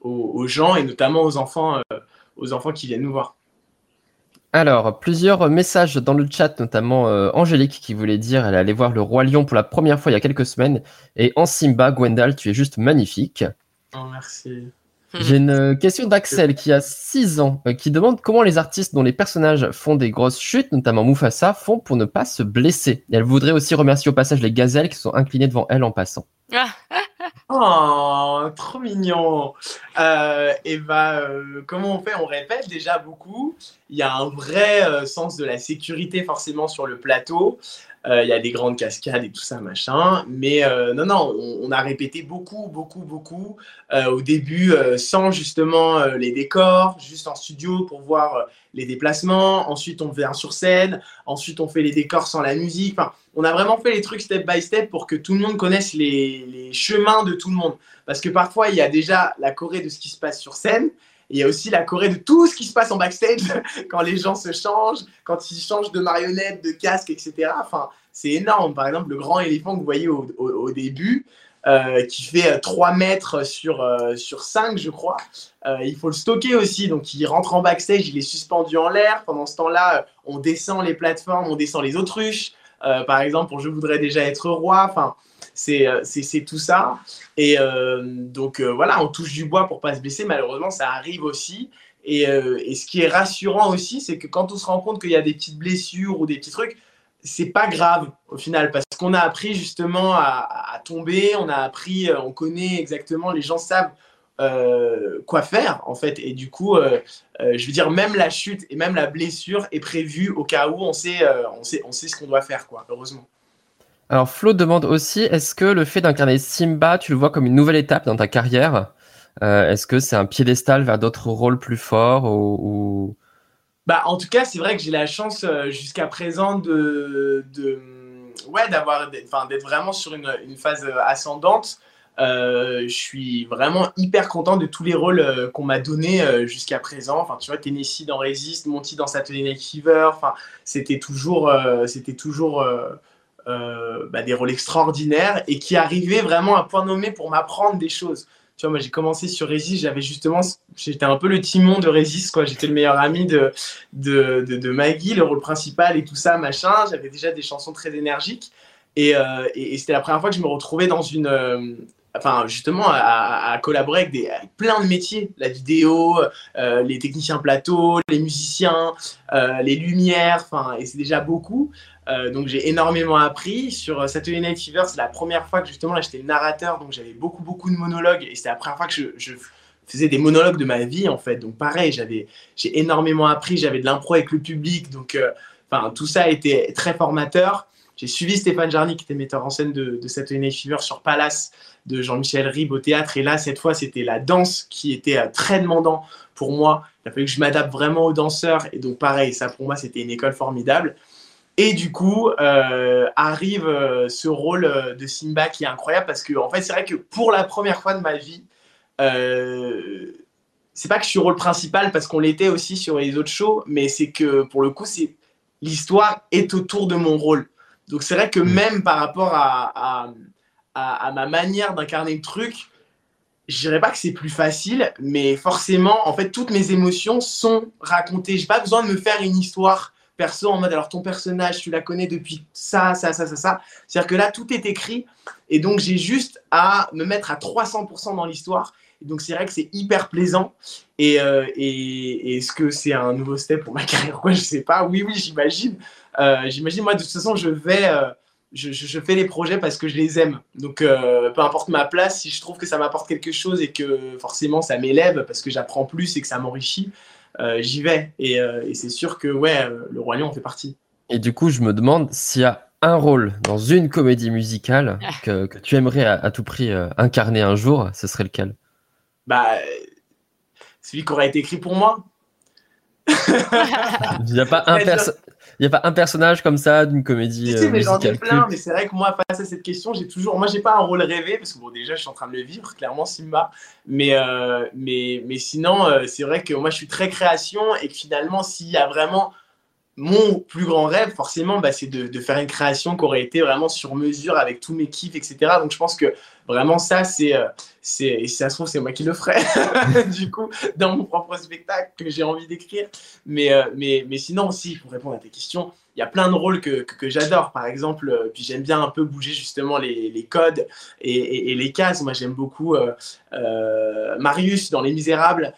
aux, aux gens et notamment aux enfants, aux enfants qui viennent nous voir. Alors, plusieurs messages dans le chat, notamment euh, Angélique qui voulait dire elle allait voir le Roi Lion pour la première fois il y a quelques semaines. Et en Simba, Gwendal, tu es juste magnifique. Oh, merci. J'ai une question d'Axel qui a 6 ans, euh, qui demande comment les artistes dont les personnages font des grosses chutes, notamment Mufasa, font pour ne pas se blesser. Et elle voudrait aussi remercier au passage les gazelles qui sont inclinées devant elle en passant. Ah, Oh, trop mignon. Euh, et bah, euh, comment on fait? On répète déjà beaucoup. Il y a un vrai euh, sens de la sécurité forcément sur le plateau. Il y a des grandes cascades et tout ça, machin. Mais non, non, on, a répété beaucoup, beaucoup, beaucoup. au début, sans justement les décors, juste en studio pour voir les déplacements. Ensuite, on vient sur scène. Ensuite, on fait les décors sans la musique. Enfin, on a vraiment fait les trucs step by step pour que tout le monde connaisse les, les chemins de tout le monde. Parce que parfois, il y a déjà la Corée de ce qui se passe sur scène. Il y a aussi la Corée de tout ce qui se passe en backstage, quand les gens se changent, quand ils changent de marionnette, de casque, etc. Enfin, c'est énorme. Par exemple, le grand éléphant que vous voyez au, début, euh, qui fait 3 mètres sur, euh, sur 5, je crois. Euh, il faut le stocker aussi. Donc, il rentre en backstage, il est suspendu en l'air. Pendant ce temps-là, on descend les plateformes, on descend les autruches. par exemple, pour Je voudrais déjà être roi. Enfin, c'est tout ça. Et donc, voilà, on touche du bois pour pas se blesser. Malheureusement, ça arrive aussi. Et, ce qui est rassurant aussi, c'est que quand on se rend compte qu'il y a des petites blessures ou des petits trucs, c'est pas grave au final parce qu'on a appris justement à, tomber, on a appris, euh, on connaît exactement, les gens savent euh, quoi faire en fait et du coup, euh, je veux dire même la chute et même la blessure est prévue au cas où on sait, on sait, on sait ce qu'on doit faire quoi. Heureusement. Alors Flo demande aussi, est-ce que le fait d'incarner Simba, tu le vois comme une nouvelle étape dans ta carrière? Est-ce que c'est un piédestal vers d'autres rôles plus forts ou bah, en tout cas, c'est vrai que j'ai la chance euh, jusqu'à présent de, de ouais, d'avoir, d'être vraiment sur une, phase euh, ascendante. Euh, je suis vraiment hyper content de tous les rôles qu'on m'a donnés jusqu'à présent. Enfin, tu vois, Tennessee dans Resist, Monty dans Saturday Night Fever. Enfin, c'était toujours, c'était toujours bah, des rôles extraordinaires et qui arrivaient vraiment à point nommé pour m'apprendre des choses tu vois, moi j'ai commencé sur Resist, j'avais justement, j'étais un peu le timon de Resist, quoi. J'étais le meilleur ami de, de, Maggie, le rôle principal et tout ça, machin. J'avais déjà des chansons très énergiques. Et, euh, et, c'était la première fois que je me retrouvais dans une. Euh, enfin, justement, à, collaborer avec, plein de métiers la vidéo, euh, les techniciens plateau, les musiciens, les lumières, enfin, et c'est déjà beaucoup. Euh, donc j'ai énormément appris. Sur euh, Saturday Night Fever, c'est la première fois que justement là j'étais narrateur, donc j'avais beaucoup beaucoup de monologues et c'était la première fois que je, faisais des monologues de ma vie en fait. Donc pareil, j'avais j'ai énormément appris, j'avais de l'impro avec le public, donc euh, enfin tout ça a été très formateur. J'ai suivi Stéphane Jarny qui était metteur en scène de, de Saturday Night Fever sur Palace de Jean-Michel Ribes au théâtre et là cette fois c'était la danse qui était très demandant pour moi. Il a fallu que je m'adapte vraiment aux danseurs et donc pareil, ça pour moi c'était une école formidable. Et du coup, euh, arrive euh, ce rôle euh, de Simba qui est incroyable parce que, en fait, c'est vrai que pour la première fois de ma vie, c'est pas que je suis rôle principal parce qu'on l'était aussi sur les autres shows, mais c'est que pour le coup, c'est l'histoire est autour de mon rôle. Donc c'est vrai que même par rapport à, à, ma manière d'incarner le truc, je dirais pas que c'est plus facile, mais forcément, en fait, toutes mes émotions sont racontées. J'ai pas besoin de me faire une histoire perso en mode alors ton personnage, tu la connais depuis ça, ça, ça, ça, ça. C'est-à-dire que là, tout est écrit et donc j'ai juste à me mettre à 300% dans l'histoire. Donc c'est vrai que c'est hyper plaisant. Et, euh, et, est-ce que c'est un nouveau step pour ma carrière? Quoi, je sais pas. Oui, oui, j'imagine. Euh, j'imagine, moi, de toute façon, je vais. Euh, je, je, fais les projets parce que je les aime. Donc, peu importe ma place, si je trouve que ça m'apporte quelque chose et que forcément ça m'élève parce que j'apprends plus et que ça m'enrichit, euh, j'y vais. Euh, et, c'est sûr que ouais, euh, le Roi Lion en fait partie. Et du coup, je me demande s'il y a un rôle dans une comédie musicale ah. que, que tu aimerais à, tout prix incarner un jour, ce serait lequel? Bah, celui qui aurait été écrit pour moi. Il n'y a pas un personnage. Il n'y a pas un personnage comme ça d'une comédie. Si, mais j'en ai plein, mais c'est vrai que moi, face à cette question, j'ai toujours. Moi, j'ai pas un rôle rêvé, parce que bon, déjà, je suis en train de le vivre, clairement, Simba. Mais, euh, mais, mais sinon, euh, c'est vrai que moi, je suis très création et que finalement, s'il y a vraiment mon plus grand rêve, forcément, bah, c'est de, de, faire une création qui aurait été vraiment sur mesure avec tous mes kiffs, etc. Donc, je pense que vraiment, ça, c'est. Euh, c'est ça se trouve, c'est moi qui le ferai, du coup, dans mon propre spectacle que j'ai envie d'écrire. Mais, euh, mais, mais sinon, aussi, pour répondre à tes questions, il y a plein de rôles que, que, j'adore. Par exemple, euh, puis j'aime bien un peu bouger justement les, les codes et, les cases. Moi, j'aime beaucoup Marius dans Les Misérables.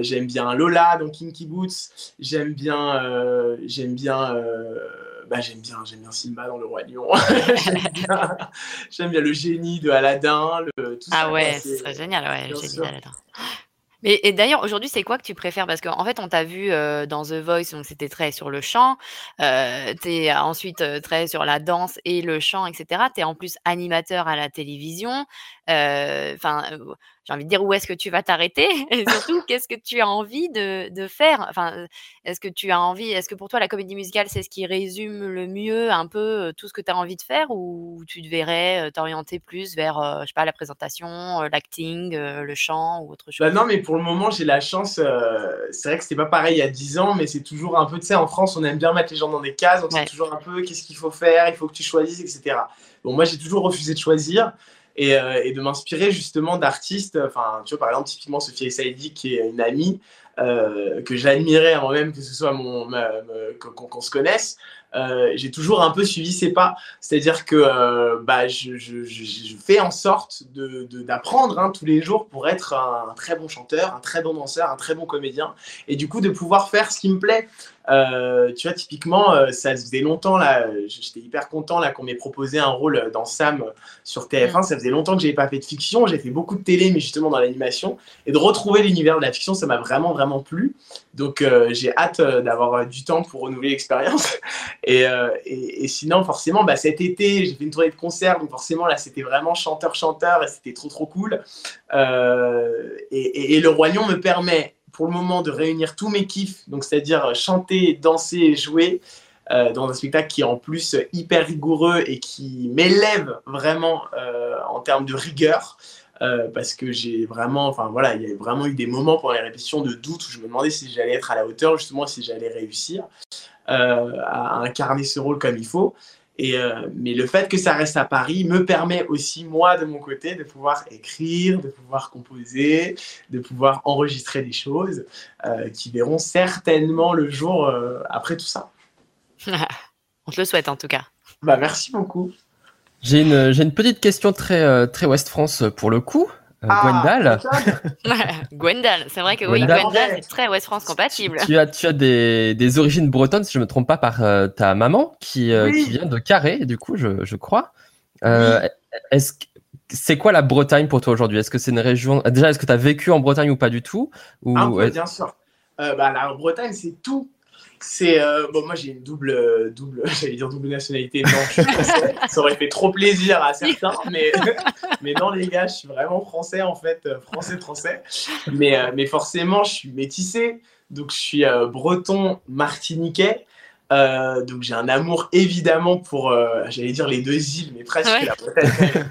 j'aime bien Lola dans Kinky Boots. J'aime bien. j'aime bien bah, j'aime bien, j'aime bien Simba dans Le Roi Lion. j'aime bien, le génie de Aladdin. Le, tout ah ouais, ce serait génial, ouais, le génie d'Aladin. Mais et d'ailleurs, aujourd'hui, c'est quoi que tu préfères? Parce qu'en fait, on t'a vu, heu, dans The Voice, donc c'était très sur le chant. Heu, tu es ensuite, heu, très sur la danse et le chant et cetera. Tu es en plus animateur à la télévision. Heu, enfin, j'ai envie de dire où est-ce que tu vas t'arrêter? Et surtout, qu'est-ce que tu as envie de de faire? Enfin, est-ce que tu as envie est-ce que pour toi la comédie musicale, c'est ce qui résume le mieux un peu, heu, tout ce que tu as envie de faire? Ou tu te verrais, heu, t'orienter plus vers, heu, je sais pas, la présentation, l'acting, le chant ou autre Bah, chose? non, mais pour le moment, j'ai la chance, c'est vrai que c'était pas pareil il y a 10 ans, mais c'est toujours un peu, tu sais, en France, on aime bien mettre les gens dans des cases, on sait Ouais. toujours un peu qu'est-ce qu'il faut faire, il faut que tu choisisses et cetera. Bon, moi, j'ai toujours refusé de choisir et heu et de m'inspirer justement d'artistes, enfin, tu vois, par exemple, typiquement Sophia Saïdi qui est une amie, heu, que j'admirais avant même que ce soit mon qu'on se connaisse. Heu, j'ai toujours un peu suivi ses pas. C'est-à-dire que, heu, bah, je je je je fais en sorte de de d'apprendre, hein, tous les jours pour être un très bon chanteur, un très bon danseur, un très bon comédien et du coup de pouvoir faire ce qui me plaît. Heu, tu vois, typiquement, heu, ça faisait longtemps là, j'étais hyper content là qu'on m'ait proposé un rôle, dans Sam sur TF1. Mmh. Ça faisait longtemps que j'avais pas fait de fiction. J'ai fait beaucoup de télé, mais justement dans l'animation et de retrouver l'univers de la fiction, ça m'a vraiment, vraiment plu. Donc, j'ai hâte, d'avoir, du temps pour renouveler l'expérience et heu et sinon forcément, bah, cet été, j'ai fait une tournée de concerts, donc forcément là, c'était vraiment chanteur, chanteur et c'était trop, trop cool. Heu et et le Lion me permet pour le moment de réunir tous mes kiffs, donc c'est-à-dire chanter, danser et jouer, heu, dans un spectacle qui est en plus hyper rigoureux et qui m'élève vraiment, en termes de rigueur. Parce que j'ai vraiment enfin voilà, il y a vraiment eu des moments pendant les répétitions de doute où je me demandais si j'allais être à la hauteur, justement si j'allais réussir, à incarner ce rôle comme il faut et heu, mais le fait que ça reste à Paris me permet aussi moi de mon côté de pouvoir écrire, de pouvoir composer, de pouvoir enregistrer des choses, heu, qui verront certainement le jour, après tout ça. On te le souhaite en tout cas. Bah, merci beaucoup. J'ai une, j'ai une petite question très, très Ouest France pour le coup. Heu, Gwendal, Gwendal, c'est vrai que oui, Gwendal. Gwendal, c'est très West France compatible. tu as, tu as des, des origines bretonnes, si je me trompe pas, par euh, ta maman, qui, euh, Oui. qui vient de Carré, du coup, je, je crois. Euh, Est-ce que- c'est quoi la Bretagne pour toi aujourd'hui? Est-ce que c'est une région Déjà, est-ce que tu as vécu en Bretagne ou pas du tout? Ou Un peu, est- bien sûr. Euh, bah, la Bretagne, c'est tout. C'est euh, bon, moi j'ai une double, euh, double, j'allais dire double nationalité. Non, je suis français. Ça aurait fait trop plaisir à certains, mais mais non les gars, je suis vraiment français en fait, euh, français français. Mais mais forcément, je suis métissé, donc je suis breton martiniquais. Donc j'ai un amour évidemment pour, j'allais dire les deux îles, mais presque Ouais. la Bretagne,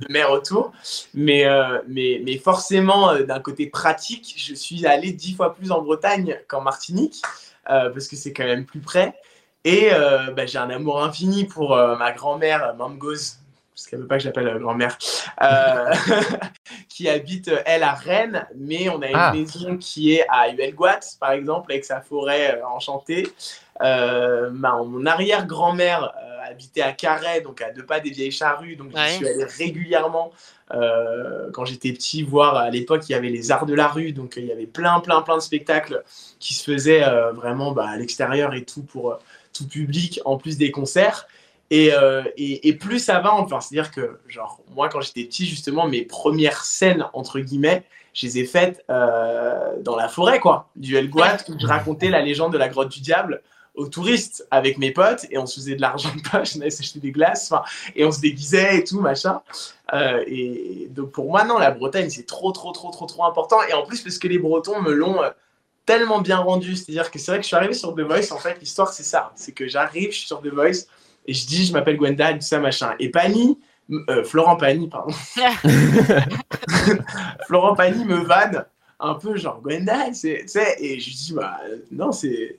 de mer autour. Mais, mais, mais forcément, d'un côté pratique, je suis allé dix fois plus en Bretagne qu'en Martinique, parce que c'est quand même plus près. Et euh, bah, j'ai un amour infini pour euh, ma grand-mère, euh, Gauze, parce qu'elle ne veut pas que je l'appelle euh, grand-mère, euh, qui habite, euh, elle, à Rennes, mais on a une Ah. maison qui est à Huelgoat, par exemple, avec sa forêt euh, enchantée. Euh, ma- mon arrière-grand-mère euh, habitait à Carhaix, donc à deux pas des vieilles charrues, donc Ouais. j'y suis allé régulièrement euh, quand j'étais petit, voir à l'époque, il y avait les arts de la rue, donc euh, il y avait plein, plein, plein de spectacles qui se faisaient euh, vraiment bah, à l'extérieur et tout pour tout public, en plus des concerts. Et, et, et plus ça va, enfin, c'est-à-dire que, genre, moi, quand j'étais petit, justement, mes premières scènes, entre guillemets, je les ai faites dans la forêt, quoi, du Helgoat, où je racontais la légende de la grotte du diable aux touristes avec mes potes et on se faisait de l'argent de poche, on allait s'acheter des glaces, enfin, et on se déguisait et tout, machin. Euh, et donc pour moi, non, la Bretagne, c'est trop, trop, trop, trop, trop important. Et en plus, parce que les Bretons me l'ont euh, tellement bien rendu. C'est-à-dire que c'est vrai que je suis arrivé sur The Voice, en fait, l'histoire, c'est ça. C'est que j'arrive, je suis sur The Voice, et je dis, je m'appelle Gwenda, tout ça, machin. Et Pani, euh, Florent Pagny, pardon. Florent Pagny me vanne un peu, genre, Gwenda, c'est, tu sais, et je dis, bah, non, c'est-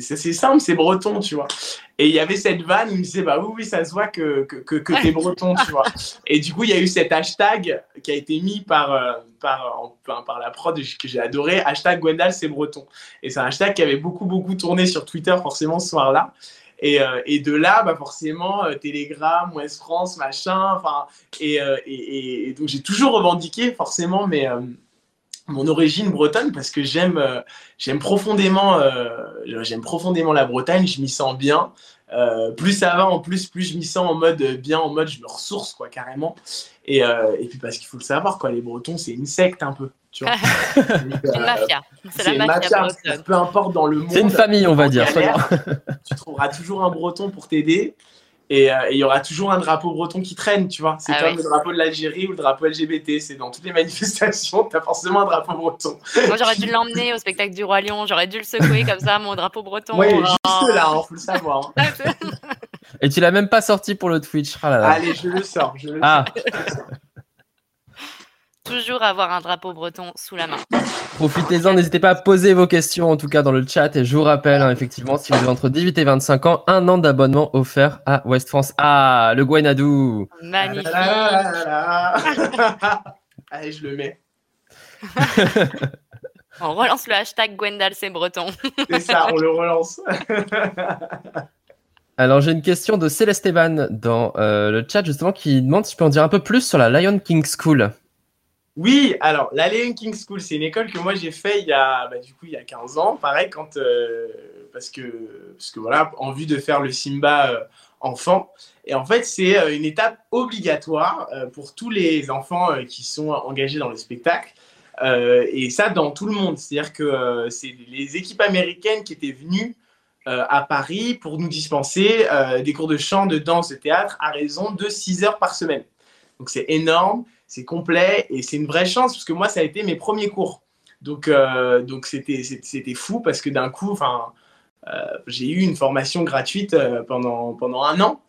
c'est simple, c'est breton, tu vois. Et il y avait cette vanne, il me disait, bah oui, oui, ça se voit que, que, que, que t'es breton, tu vois. Et du coup, il y a eu cet hashtag qui a été mis par, euh, par, en- enfin, par la prod que j'ai adoré, hashtag Gwendal, c'est breton. Et c'est un hashtag qui avait beaucoup, beaucoup tourné sur Twitter, forcément, ce soir-là. Et, euh, et de là, bah forcément, euh, Telegram, Ouest France, machin, enfin, et, euh, et, et- donc j'ai toujours revendiqué forcément euh, mon origine bretonne parce que j'aime euh, j'aime profondément, euh, j'aime profondément la Bretagne, je m'y sens bien. Euh, plus ça va, en plus, plus je m'y sens en mode bien, en mode je me ressource, quoi, carrément. Et, euh, et puis parce qu'il faut le savoir, quoi, les Bretons, c'est une secte un peu. Tu vois. C'est une mafia. C'est la une mafia peu importe dans le monde. C'est une famille, on va dire. galère, tu trouveras toujours un breton pour t'aider. Et euh, et il y aura toujours un drapeau breton qui traîne, tu vois. C'est Ah comme oui. le drapeau de l'Algérie ou le drapeau LGBT. C'est dans toutes les manifestations, tu as forcément un drapeau breton. Moi, j'aurais dû l'emmener au spectacle du Roi Lion. J'aurais dû le secouer comme ça, mon drapeau breton. Oui, Oh. juste là, il faut le savoir. hein. Et tu l'as même pas sorti pour le Twitch. Ah là là. Allez, je le sors. Je le Ah, Toujours avoir un drapeau breton sous la main. profitez-en, n'hésitez pas à poser vos questions en tout cas dans le chat. Et je vous rappelle, hein, effectivement, si vous avez entre 18 et 25 ans, un an d'abonnement offert à West France. Ah, le Guaynadou. Magnifique. Ah là là là là. Allez, je le mets. On relance le hashtag Gwendal, c'est breton. C'est ça, on le relance. Alors j'ai une question de Céleste Evan dans euh, le chat justement qui demande si je peux en dire un peu plus sur la Lion King School. Oui, alors la Lion King School, c'est une école que moi j'ai fait il y a, bah, du coup, il y a 15 ans, pareil, quand, euh, parce, que, parce que voilà, en vue de faire le Simba euh, enfant. Et en fait, c'est euh, une étape obligatoire pour tous les enfants qui sont engagés dans le spectacle. Et ça, dans tout le monde. C'est-à-dire que c'est les équipes américaines qui étaient venues à Paris pour nous dispenser des cours de chant, de danse, de théâtre à raison de 6 heures par semaine. Donc c'est énorme c'est complet et c'est une vraie chance parce que moi ça a été mes premiers cours. Donc euh, donc c'était c'était fou parce que d'un coup enfin euh, j'ai eu une formation gratuite euh, pendant pendant un an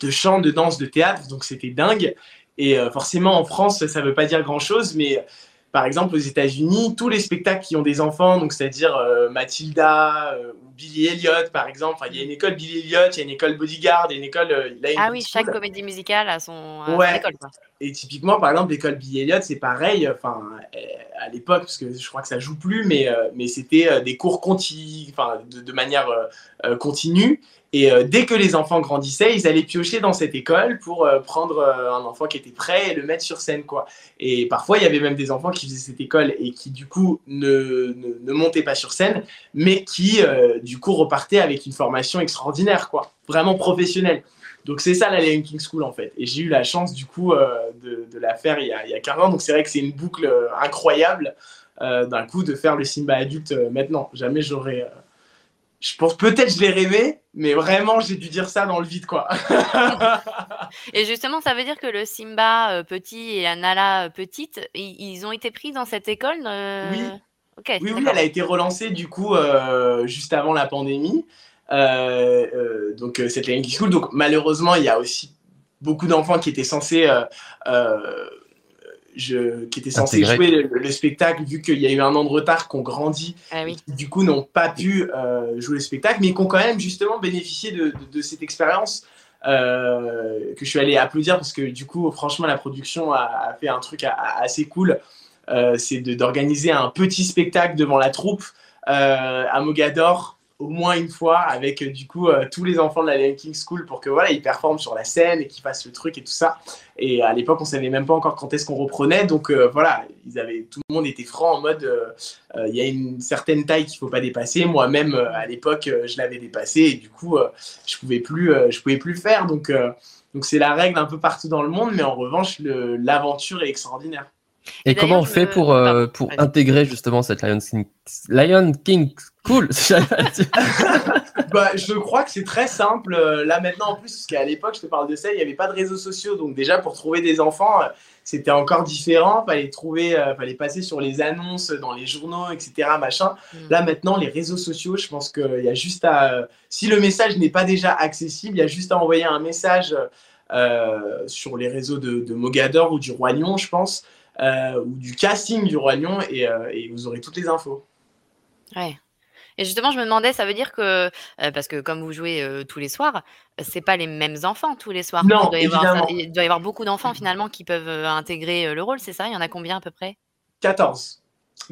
de chant de danse de théâtre. Donc c'était dingue. Et forcément en France ça veut pas dire grand chose mais par exemple aux États-Unis tous les spectacles qui ont des enfants donc c'est-à-dire euh, Mathilda euh, ou Billy Elliot par exemple il y a une école Billy Elliot il y a une école Bodyguard il y a une école euh, Ah oui, School. chaque comédie musicale a son a Ouais. son école. quoi. Et typiquement, par exemple, l'école Billy Elliot, c'est pareil. Enfin, euh, à l'époque, parce que je crois que ça joue plus, mais, mais c'était des cours conti enfin, de, de manière continue. Et euh, dès que les enfants grandissaient, ils allaient piocher dans cette école pour euh, prendre euh, un enfant qui était prêt et le mettre sur scène, quoi. Et parfois, il y avait même des enfants qui faisaient cette école et qui, du coup, ne, ne, montaient pas sur scène, mais qui, du coup, repartaient avec une formation extraordinaire, quoi. Vraiment professionnelle. Donc c'est ça la Lion King School en fait. Et j'ai eu la chance du coup de, de la faire il y, a, il y a 15 ans. Donc c'est vrai que c'est une boucle incroyable d'un coup de faire le Simba adulte maintenant. Jamais j'aurais... Je pense peut-être je l'ai rêvé, mais vraiment j'ai dû dire ça dans le vide quoi. Et justement, ça veut dire que le Simba euh, petit et la Nala euh, petite, ils ont été pris dans cette école euh, Oui. Ok. Oui, oui, elle a été relancée du coup juste avant la pandémie. Donc cette Lion King School. Donc malheureusement, il y a aussi beaucoup d'enfants qui étaient censés, je, qui étaient censés jouer le, le spectacle vu qu'il y a eu un an de retard, qu'on grandit, Ah oui. du coup n'ont pas pu euh, jouer le spectacle, mais qui ont quand même justement bénéficié de, de- de cette expérience. euh, que je suis allé applaudir parce que du coup franchement la production a, a fait un truc a- a- assez cool euh, c'est d'organiser un petit spectacle devant la troupe euh, à Mogador au moins une fois avec euh, du coup euh, tous les enfants de la Lion King School pour que voilà ils performent sur la scène et qu'ils fassent le truc et tout ça. Et à l'époque on savait même pas encore quand est-ce qu'on reprenait. Donc euh, voilà ils avaient tout le monde était franc en mode il y a une certaine taille qu'il faut pas dépasser. Moi-même à l'époque je l'avais dépassé et du coup je pouvais plus je pouvais plus faire. Donc donc c'est la règle un peu partout dans le monde mais en revanche l'aventure est extraordinaire Et, Et comment on fait pour, euh, pour intégrer justement cette Lion King, Lion King School Bah, je crois que c'est très simple. euh, Là maintenant, en plus, parce qu'à l'époque, je te parle de ça, il n'y avait pas de réseaux sociaux. Donc déjà, pour trouver des enfants, euh, c'était encore différent. Fallait trouver, euh, fallait passer sur les annonces dans les journaux, etc. Machin. Mm. Là maintenant, les réseaux sociaux, je pense qu'il y a juste à, euh, si le message n'est pas déjà accessible, il y a juste à envoyer un message euh, sur les réseaux de, de Mogador ou du Roi Lion, je pense, ou du casting du Roi Lion, et, euh, et vous aurez toutes les infos. Ouais. Et justement, je me demandais, ça veut dire que, euh, parce que comme vous jouez euh, tous les soirs, euh, c'est pas les mêmes enfants tous les soirs. Non, il doit y avoir, évidemment. il doit y avoir beaucoup d'enfants finalement qui peuvent euh, intégrer euh, le rôle, c'est ça? Il y en a combien à peu près? 14.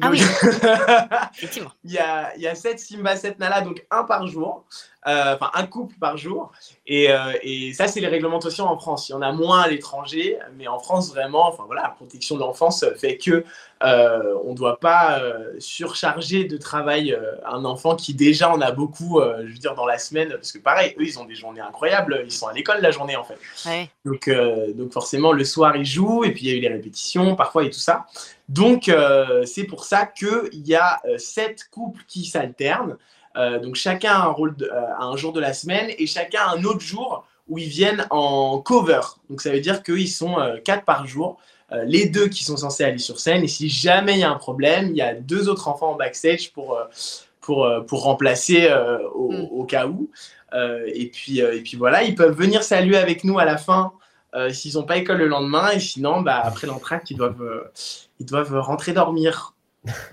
Ah oui. Effectivement. Il y a, il y a 7 Simba, 7 Nala, donc un par jour. Euh, enfin un couple par jour. Et, euh, et ça, c'est les réglementations en France. Il y en a moins à l'étranger, mais en France, vraiment, enfin voilà, la protection de l'enfance fait que euh, on ne doit pas surcharger de travail un enfant qui déjà en a beaucoup, je veux dire, dans la semaine, parce que pareil, eux, ils ont des journées incroyables, ils sont à l'école la journée en fait. Donc, donc forcément, le soir, ils jouent, et puis il y a eu les répétitions parfois et tout ça. Donc, c'est pour ça qu'il y a sept couples qui s'alternent. Euh, donc chacun a un, rôle euh, un jour de la semaine et chacun a un autre jour où ils viennent en cover. Donc ça veut dire qu'ils sont euh, quatre par jour. les deux qui sont censés aller sur scène. Et si jamais il y a un problème, il y a deux autres enfants en backstage pour, pour, pour remplacer au, mm. au, cas où. et, puis, et puis voilà, ils peuvent venir saluer avec nous à la fin s'ils n'ont pas école le lendemain. Et sinon, bah, après l'entracte, ils doivent, ils doivent rentrer dormir.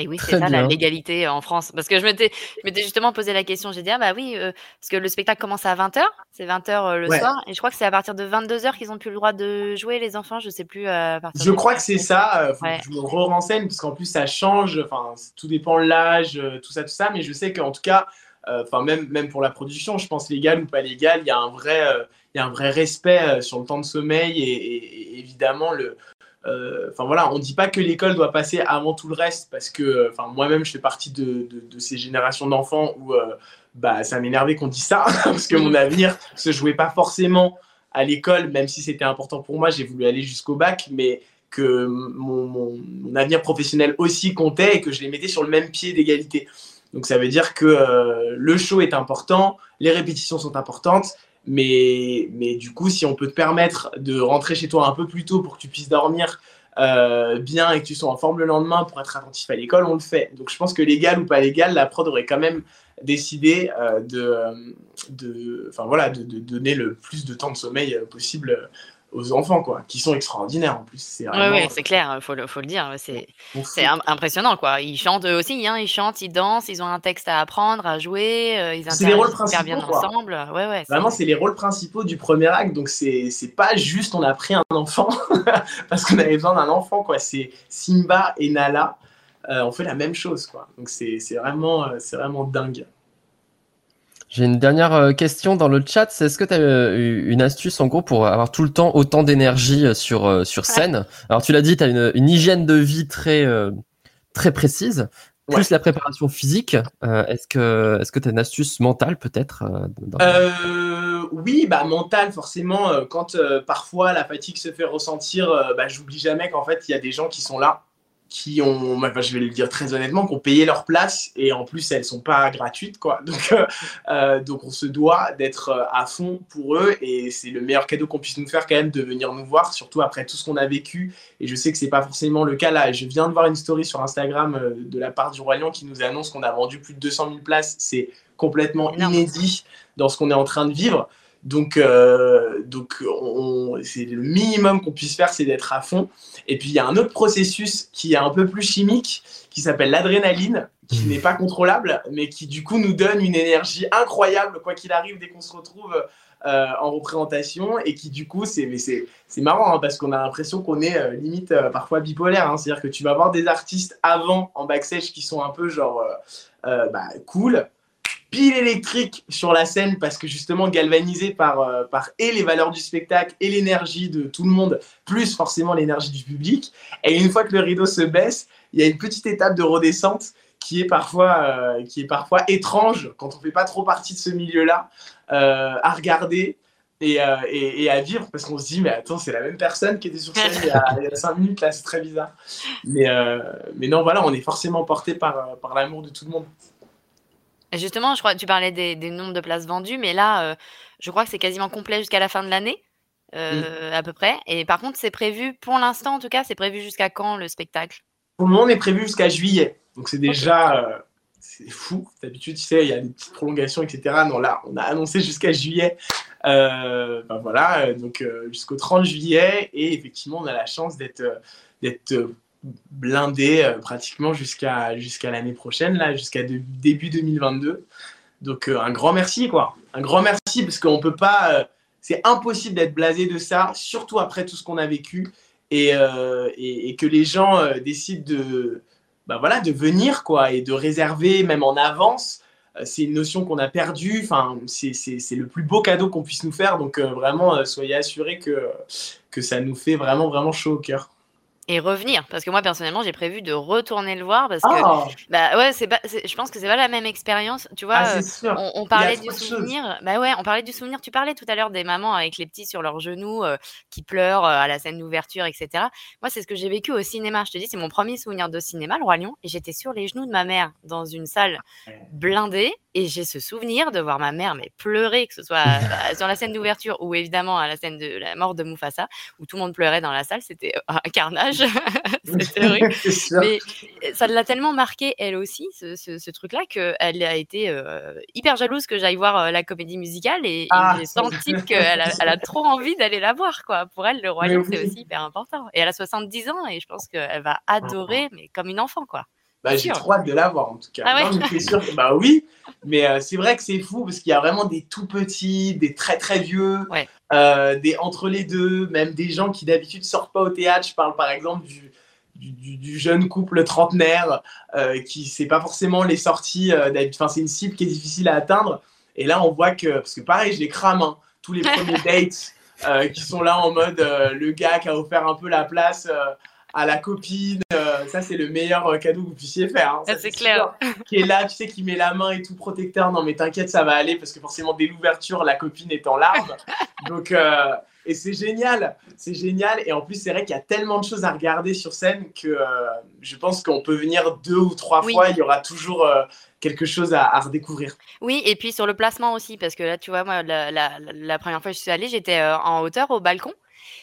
Et oui, c'est ça la légalité en France. Parce que je m'étais, justement posé la question. J'ai dit, ah bah oui, euh, parce que le spectacle commence à 20h. C'est 20h euh, le soir. Et je crois que c'est à partir de 22h qu'ils ont plus le droit de jouer, les enfants. Je sais plus. Euh, je crois que c'est ça. je me re-renseigne, parce qu'en plus, ça change. Enfin, tout dépend de l'âge, tout ça, tout ça. Mais je sais qu'en tout cas, enfin, même, même pour la production, je pense légal ou pas légal, il y a un vrai. il y a un vrai respect sur le temps de sommeil et évidemment le, euh, enfin voilà, on dit pas que l'école doit passer avant tout le reste parce que, enfin moi-même, je fais partie de, ces générations d'enfants où euh, bah, ça m'énervait qu'on dise ça parce que mon avenir se jouait pas forcément à l'école, même si c'était important pour moi. J'ai voulu aller jusqu'au bac, mais que mon, avenir professionnel aussi comptait et que je les mettais sur le même pied d'égalité. Donc ça veut dire que euh, le show est important, les répétitions sont importantes, mais, mais du coup, si on peut te permettre de rentrer chez toi un peu plus tôt pour que tu puisses dormir euh, bien et que tu sois en forme le lendemain pour être attentif à l'école, on le fait. Donc je pense que légal ou pas légal, la prod aurait quand même décidé euh, de, de, enfin, voilà, de, donner le plus de temps de sommeil possible aux enfants, quoi, qui sont extraordinaires en plus. C'est c'est clair, il faut le, faut le dire. C'est impressionnant, quoi. Ils chantent aussi, hein, ils chantent, ils dansent, ils ont un texte à apprendre, à jouer, euh, ils interagissent super bien ensemble. Ouais, ouais, Vraiment, c'est les rôles principaux du premier acte, donc c'est pas juste on a pris un enfant parce qu'on avait besoin d'un enfant, quoi. C'est Simba et Nala, euh, on fait la même chose, quoi. Donc c'est vraiment, euh, c'est vraiment dingue. J'ai une dernière euh, question dans le chat. C'est est-ce que tu as euh, une astuce en gros pour avoir tout le temps autant d'énergie euh, sur, sur scène? Alors tu l'as dit, tu as une, une, hygiène de vie très, très précise, plus la préparation physique. est-ce que est-ce que tu as une astuce mentale peut-être Oui, bah mentale forcément. Quand parfois la fatigue se fait ressentir, bah, j'oublie jamais qu'en fait il y a des gens qui sont là qui ont, je vais le dire très honnêtement, qui ont payé leur place et en plus elles sont pas gratuites quoi. Donc, euh, euh, donc on se doit d'être euh, à fond pour eux et c'est le meilleur cadeau qu'on puisse nous faire quand même de venir nous voir, surtout après tout ce qu'on a vécu. Et je sais que c'est pas forcément le cas là. Je viens de voir une story sur Instagram de la part du Lion qui nous annonce qu'on a vendu plus de 200 000 places. C'est complètement inédit dans ce qu'on est en train de vivre. Donc, euh, donc c'est le minimum qu'on puisse faire, c'est d'être à fond. Et puis, il y a un autre processus qui est un peu plus chimique, qui s'appelle l'adrénaline, qui mmh. n'est pas contrôlable, mais qui du coup nous donne une énergie incroyable, quoi qu'il arrive, dès qu'on se retrouve euh, en représentation, et qui du coup, c'est marrant, hein, parce qu'on a l'impression qu'on est euh, limite parfois bipolaire. Hein. C'est-à-dire que tu vas voir des artistes avant, en backstage, qui sont un peu genre bah, cool pile électrique sur la scène parce que justement galvanisé par, euh, par et les valeurs du spectacle et l'énergie de tout le monde, plus forcément l'énergie du public. Et une fois que le rideau se baisse, il y a une petite étape de redescente qui est parfois, euh, qui est parfois étrange quand on ne fait pas trop partie de ce milieu-là euh, à regarder. Et, et, à vivre parce qu'on se dit mais attends c'est la même personne qui était sur scène il y a, cinq minutes là c'est très bizarre mais, mais non voilà on est forcément porté par, par l'amour de tout le monde Justement, je crois tu parlais des nombres de places vendues, mais là, euh, je crois que c'est quasiment complet jusqu'à la fin de l'année, euh, à peu près et par contre, c'est prévu pour l'instant, en tout cas, c'est prévu jusqu'à quand le spectacle? Pour le moment, on est prévu jusqu'à juillet, donc c'est déjà, euh, c'est fou. D'habitude, tu sais, il y a des petites prolongations etc. Non, là, on a annoncé jusqu'à juillet, ben voilà, donc jusqu'au 30 juillet et effectivement, on a la chance d'être, d'être, blindé euh, pratiquement jusqu'à l'année prochaine, là, jusqu'à début 2022. Donc euh, un grand merci, quoi. Un grand merci parce qu'on peut pas. Euh, c'est impossible d'être blasé de ça, surtout après tout ce qu'on a vécu et, et, que les gens décident de, bah voilà, de venir, quoi, et de réserver même en avance. c'est une notion qu'on a perdue. Enfin, c'est le plus beau cadeau qu'on puisse nous faire. Donc, vraiment, soyez assurés que, que ça nous fait vraiment, vraiment chaud au cœur et revenir. Parce que moi personnellement j'ai prévu de retourner le voir parce que oh! bah ouais c'est pas je pense que c'est pas la même expérience. Tu vois ah, euh, on, parlait du souvenir bah ouais on parlait du souvenir. Tu parlais tout à l'heure des mamans avec les petits sur leurs genoux euh, qui pleurent euh, à la scène d'ouverture etc moi c'est ce que j'ai vécu au cinéma. Je te dis c'est mon premier souvenir de cinéma le roi lion et j'étais sur les genoux de ma mère dans une salle blindée et j'ai ce souvenir de voir ma mère mais pleurer que ce soit bah, sur la scène d'ouverture ou évidemment à la scène de la mort de Mufasa où tout le monde pleurait dans la salle. C'était un carnage Mais ça l'a tellement marqué, elle aussi, ce, truc-là, qu'elle a été euh, hyper jalouse que j'aille voir euh, la comédie musicale et, ah, j'ai senti qu'elle a, elle a trop envie d'aller la voir. Quoi. Pour elle, le royaume, c'est aussi hyper important. Et elle a 70 ans et je pense qu'elle va adorer, mais comme une enfant. quoi. Bah, j'ai trop hâte de la voir en tout cas. Ah sûr bah oui, mais euh, c'est vrai que c'est fou parce qu'il y a vraiment des tout petits, des très très vieux, euh, des entre les deux, même des gens qui d'habitude sortent pas au théâtre. Je parle par exemple du, du, du jeune couple trentenaire euh, qui sait pas forcément les sorties. enfin, c'est une cible qui est difficile à atteindre. Et là, on voit que, parce que pareil, je les crame, hein, tous les premiers dates qui sont là en mode le gars qui a offert un peu la place à la copine. Euh, ça, c'est le meilleur euh, cadeau que vous puissiez faire. Hein. c'est clair. qui est là, tu sais, qui met la main et tout protecteur. Non, mais t'inquiète, ça va aller parce que forcément, dès l'ouverture, la copine est en larmes. Donc, euh, et c'est génial. C'est génial. Et en plus, c'est vrai qu'il y a tellement de choses à regarder sur scène que je pense qu'on peut venir deux ou trois fois. Il y aura toujours quelque chose à, redécouvrir. Oui, et puis sur le placement aussi, parce que là, tu vois, moi, la, la première fois que je suis allée, j'étais en hauteur au balcon.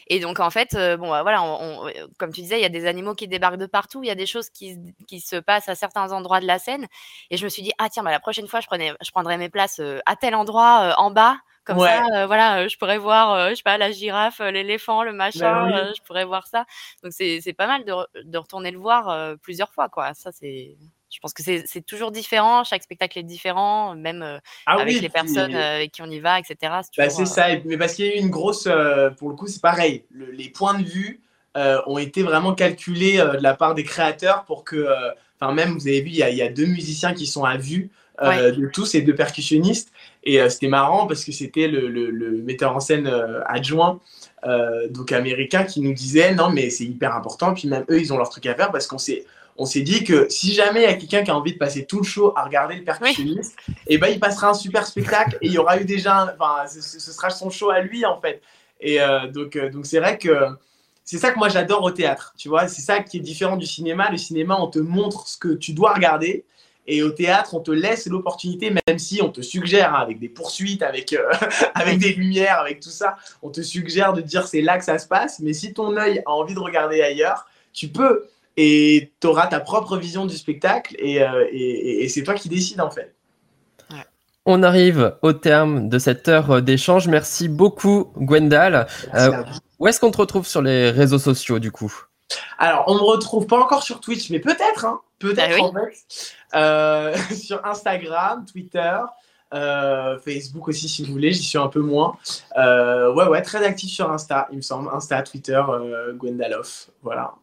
Et donc, en fait, euh, bon, bah, voilà, on, euh, comme tu disais, il y a des animaux qui débarquent de partout, il y a des choses qui, qui, se passent à certains endroits de la scène. Et je me suis dit, ah tiens, bah, la prochaine fois, je, prenais, je prendrai mes places euh, à tel endroit, en bas. Comme ça, voilà, je pourrais voir, je sais pas, la girafe, l'éléphant, le bah machin, je pourrais voir ça. Donc, c'est pas mal de, de, retourner le voir plusieurs fois, quoi. Ça, c'est je pense que c'est toujours différent, chaque spectacle est différent, même euh, ah avec les personnes euh, avec qui on y va, etc. C'est bah, ça, euh, mais parce qu'il y a eu une grosse, pour le coup, c'est pareil, les points de vue ont été vraiment calculés de la part des créateurs pour que, enfin même, vous avez vu, il y, a, deux musiciens qui sont à vue de tous et deux percussionnistes, et c'était marrant parce que c'était le, le, metteur en scène adjoint. donc américain qui nous disait non mais c'est hyper important puis même eux ils ont leur truc à faire parce qu'on s'est on s'est dit que si jamais il y a quelqu'un qui a envie de passer tout le show à regarder le percussionniste, et eh ben il passera un super spectacle et il y aura eu déjà, enfin, ce, sera son show à lui en fait. Et euh, donc, euh, donc c'est vrai que c'est ça que moi j'adore au théâtre, tu vois. C'est ça qui est différent du cinéma. Le cinéma, on te montre ce que tu dois regarder. Et au théâtre, on te laisse l'opportunité, même si on te suggère, hein, avec des poursuites, avec, euh, avec des lumières, avec tout ça, on te suggère de dire c'est là que ça se passe. Mais si ton œil a envie de regarder ailleurs, tu peux et tu auras ta propre vision du spectacle euh, et, et, c'est toi qui décides en fait. On arrive au terme de cette heure d'échange. Merci beaucoup, Gwendal. Euh, où est-ce qu'on te retrouve sur les réseaux sociaux du coup? Alors, on me retrouve pas encore sur Twitch, mais peut-être, hein, peut-être ah en fait. Euh, sur Instagram, Twitter. Facebook aussi si vous voulez, j'y suis un peu moins. ouais, ouais, très actif sur Insta, il me semble. Insta, Twitter, Gwendaloff. Voilà.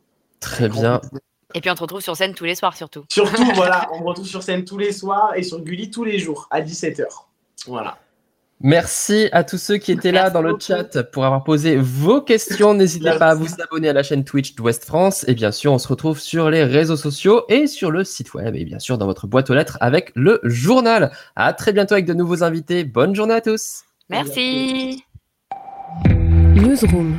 Très bien. Et puis on te retrouve sur scène tous les soirs surtout. Surtout, voilà, on me retrouve sur scène tous les soirs et sur Gulli tous les jours à 17h. Voilà. Merci à tous ceux qui étaient là dans le chat pour avoir posé vos questions. N'hésitez pas à vous abonner à la chaîne Twitch d'Ouest France. Et bien sûr, on se retrouve sur les réseaux sociaux et sur le site web. Et bien sûr, dans votre boîte aux lettres avec le journal. À très bientôt avec de nouveaux invités. Bonne journée à tous. Merci. Newsroom.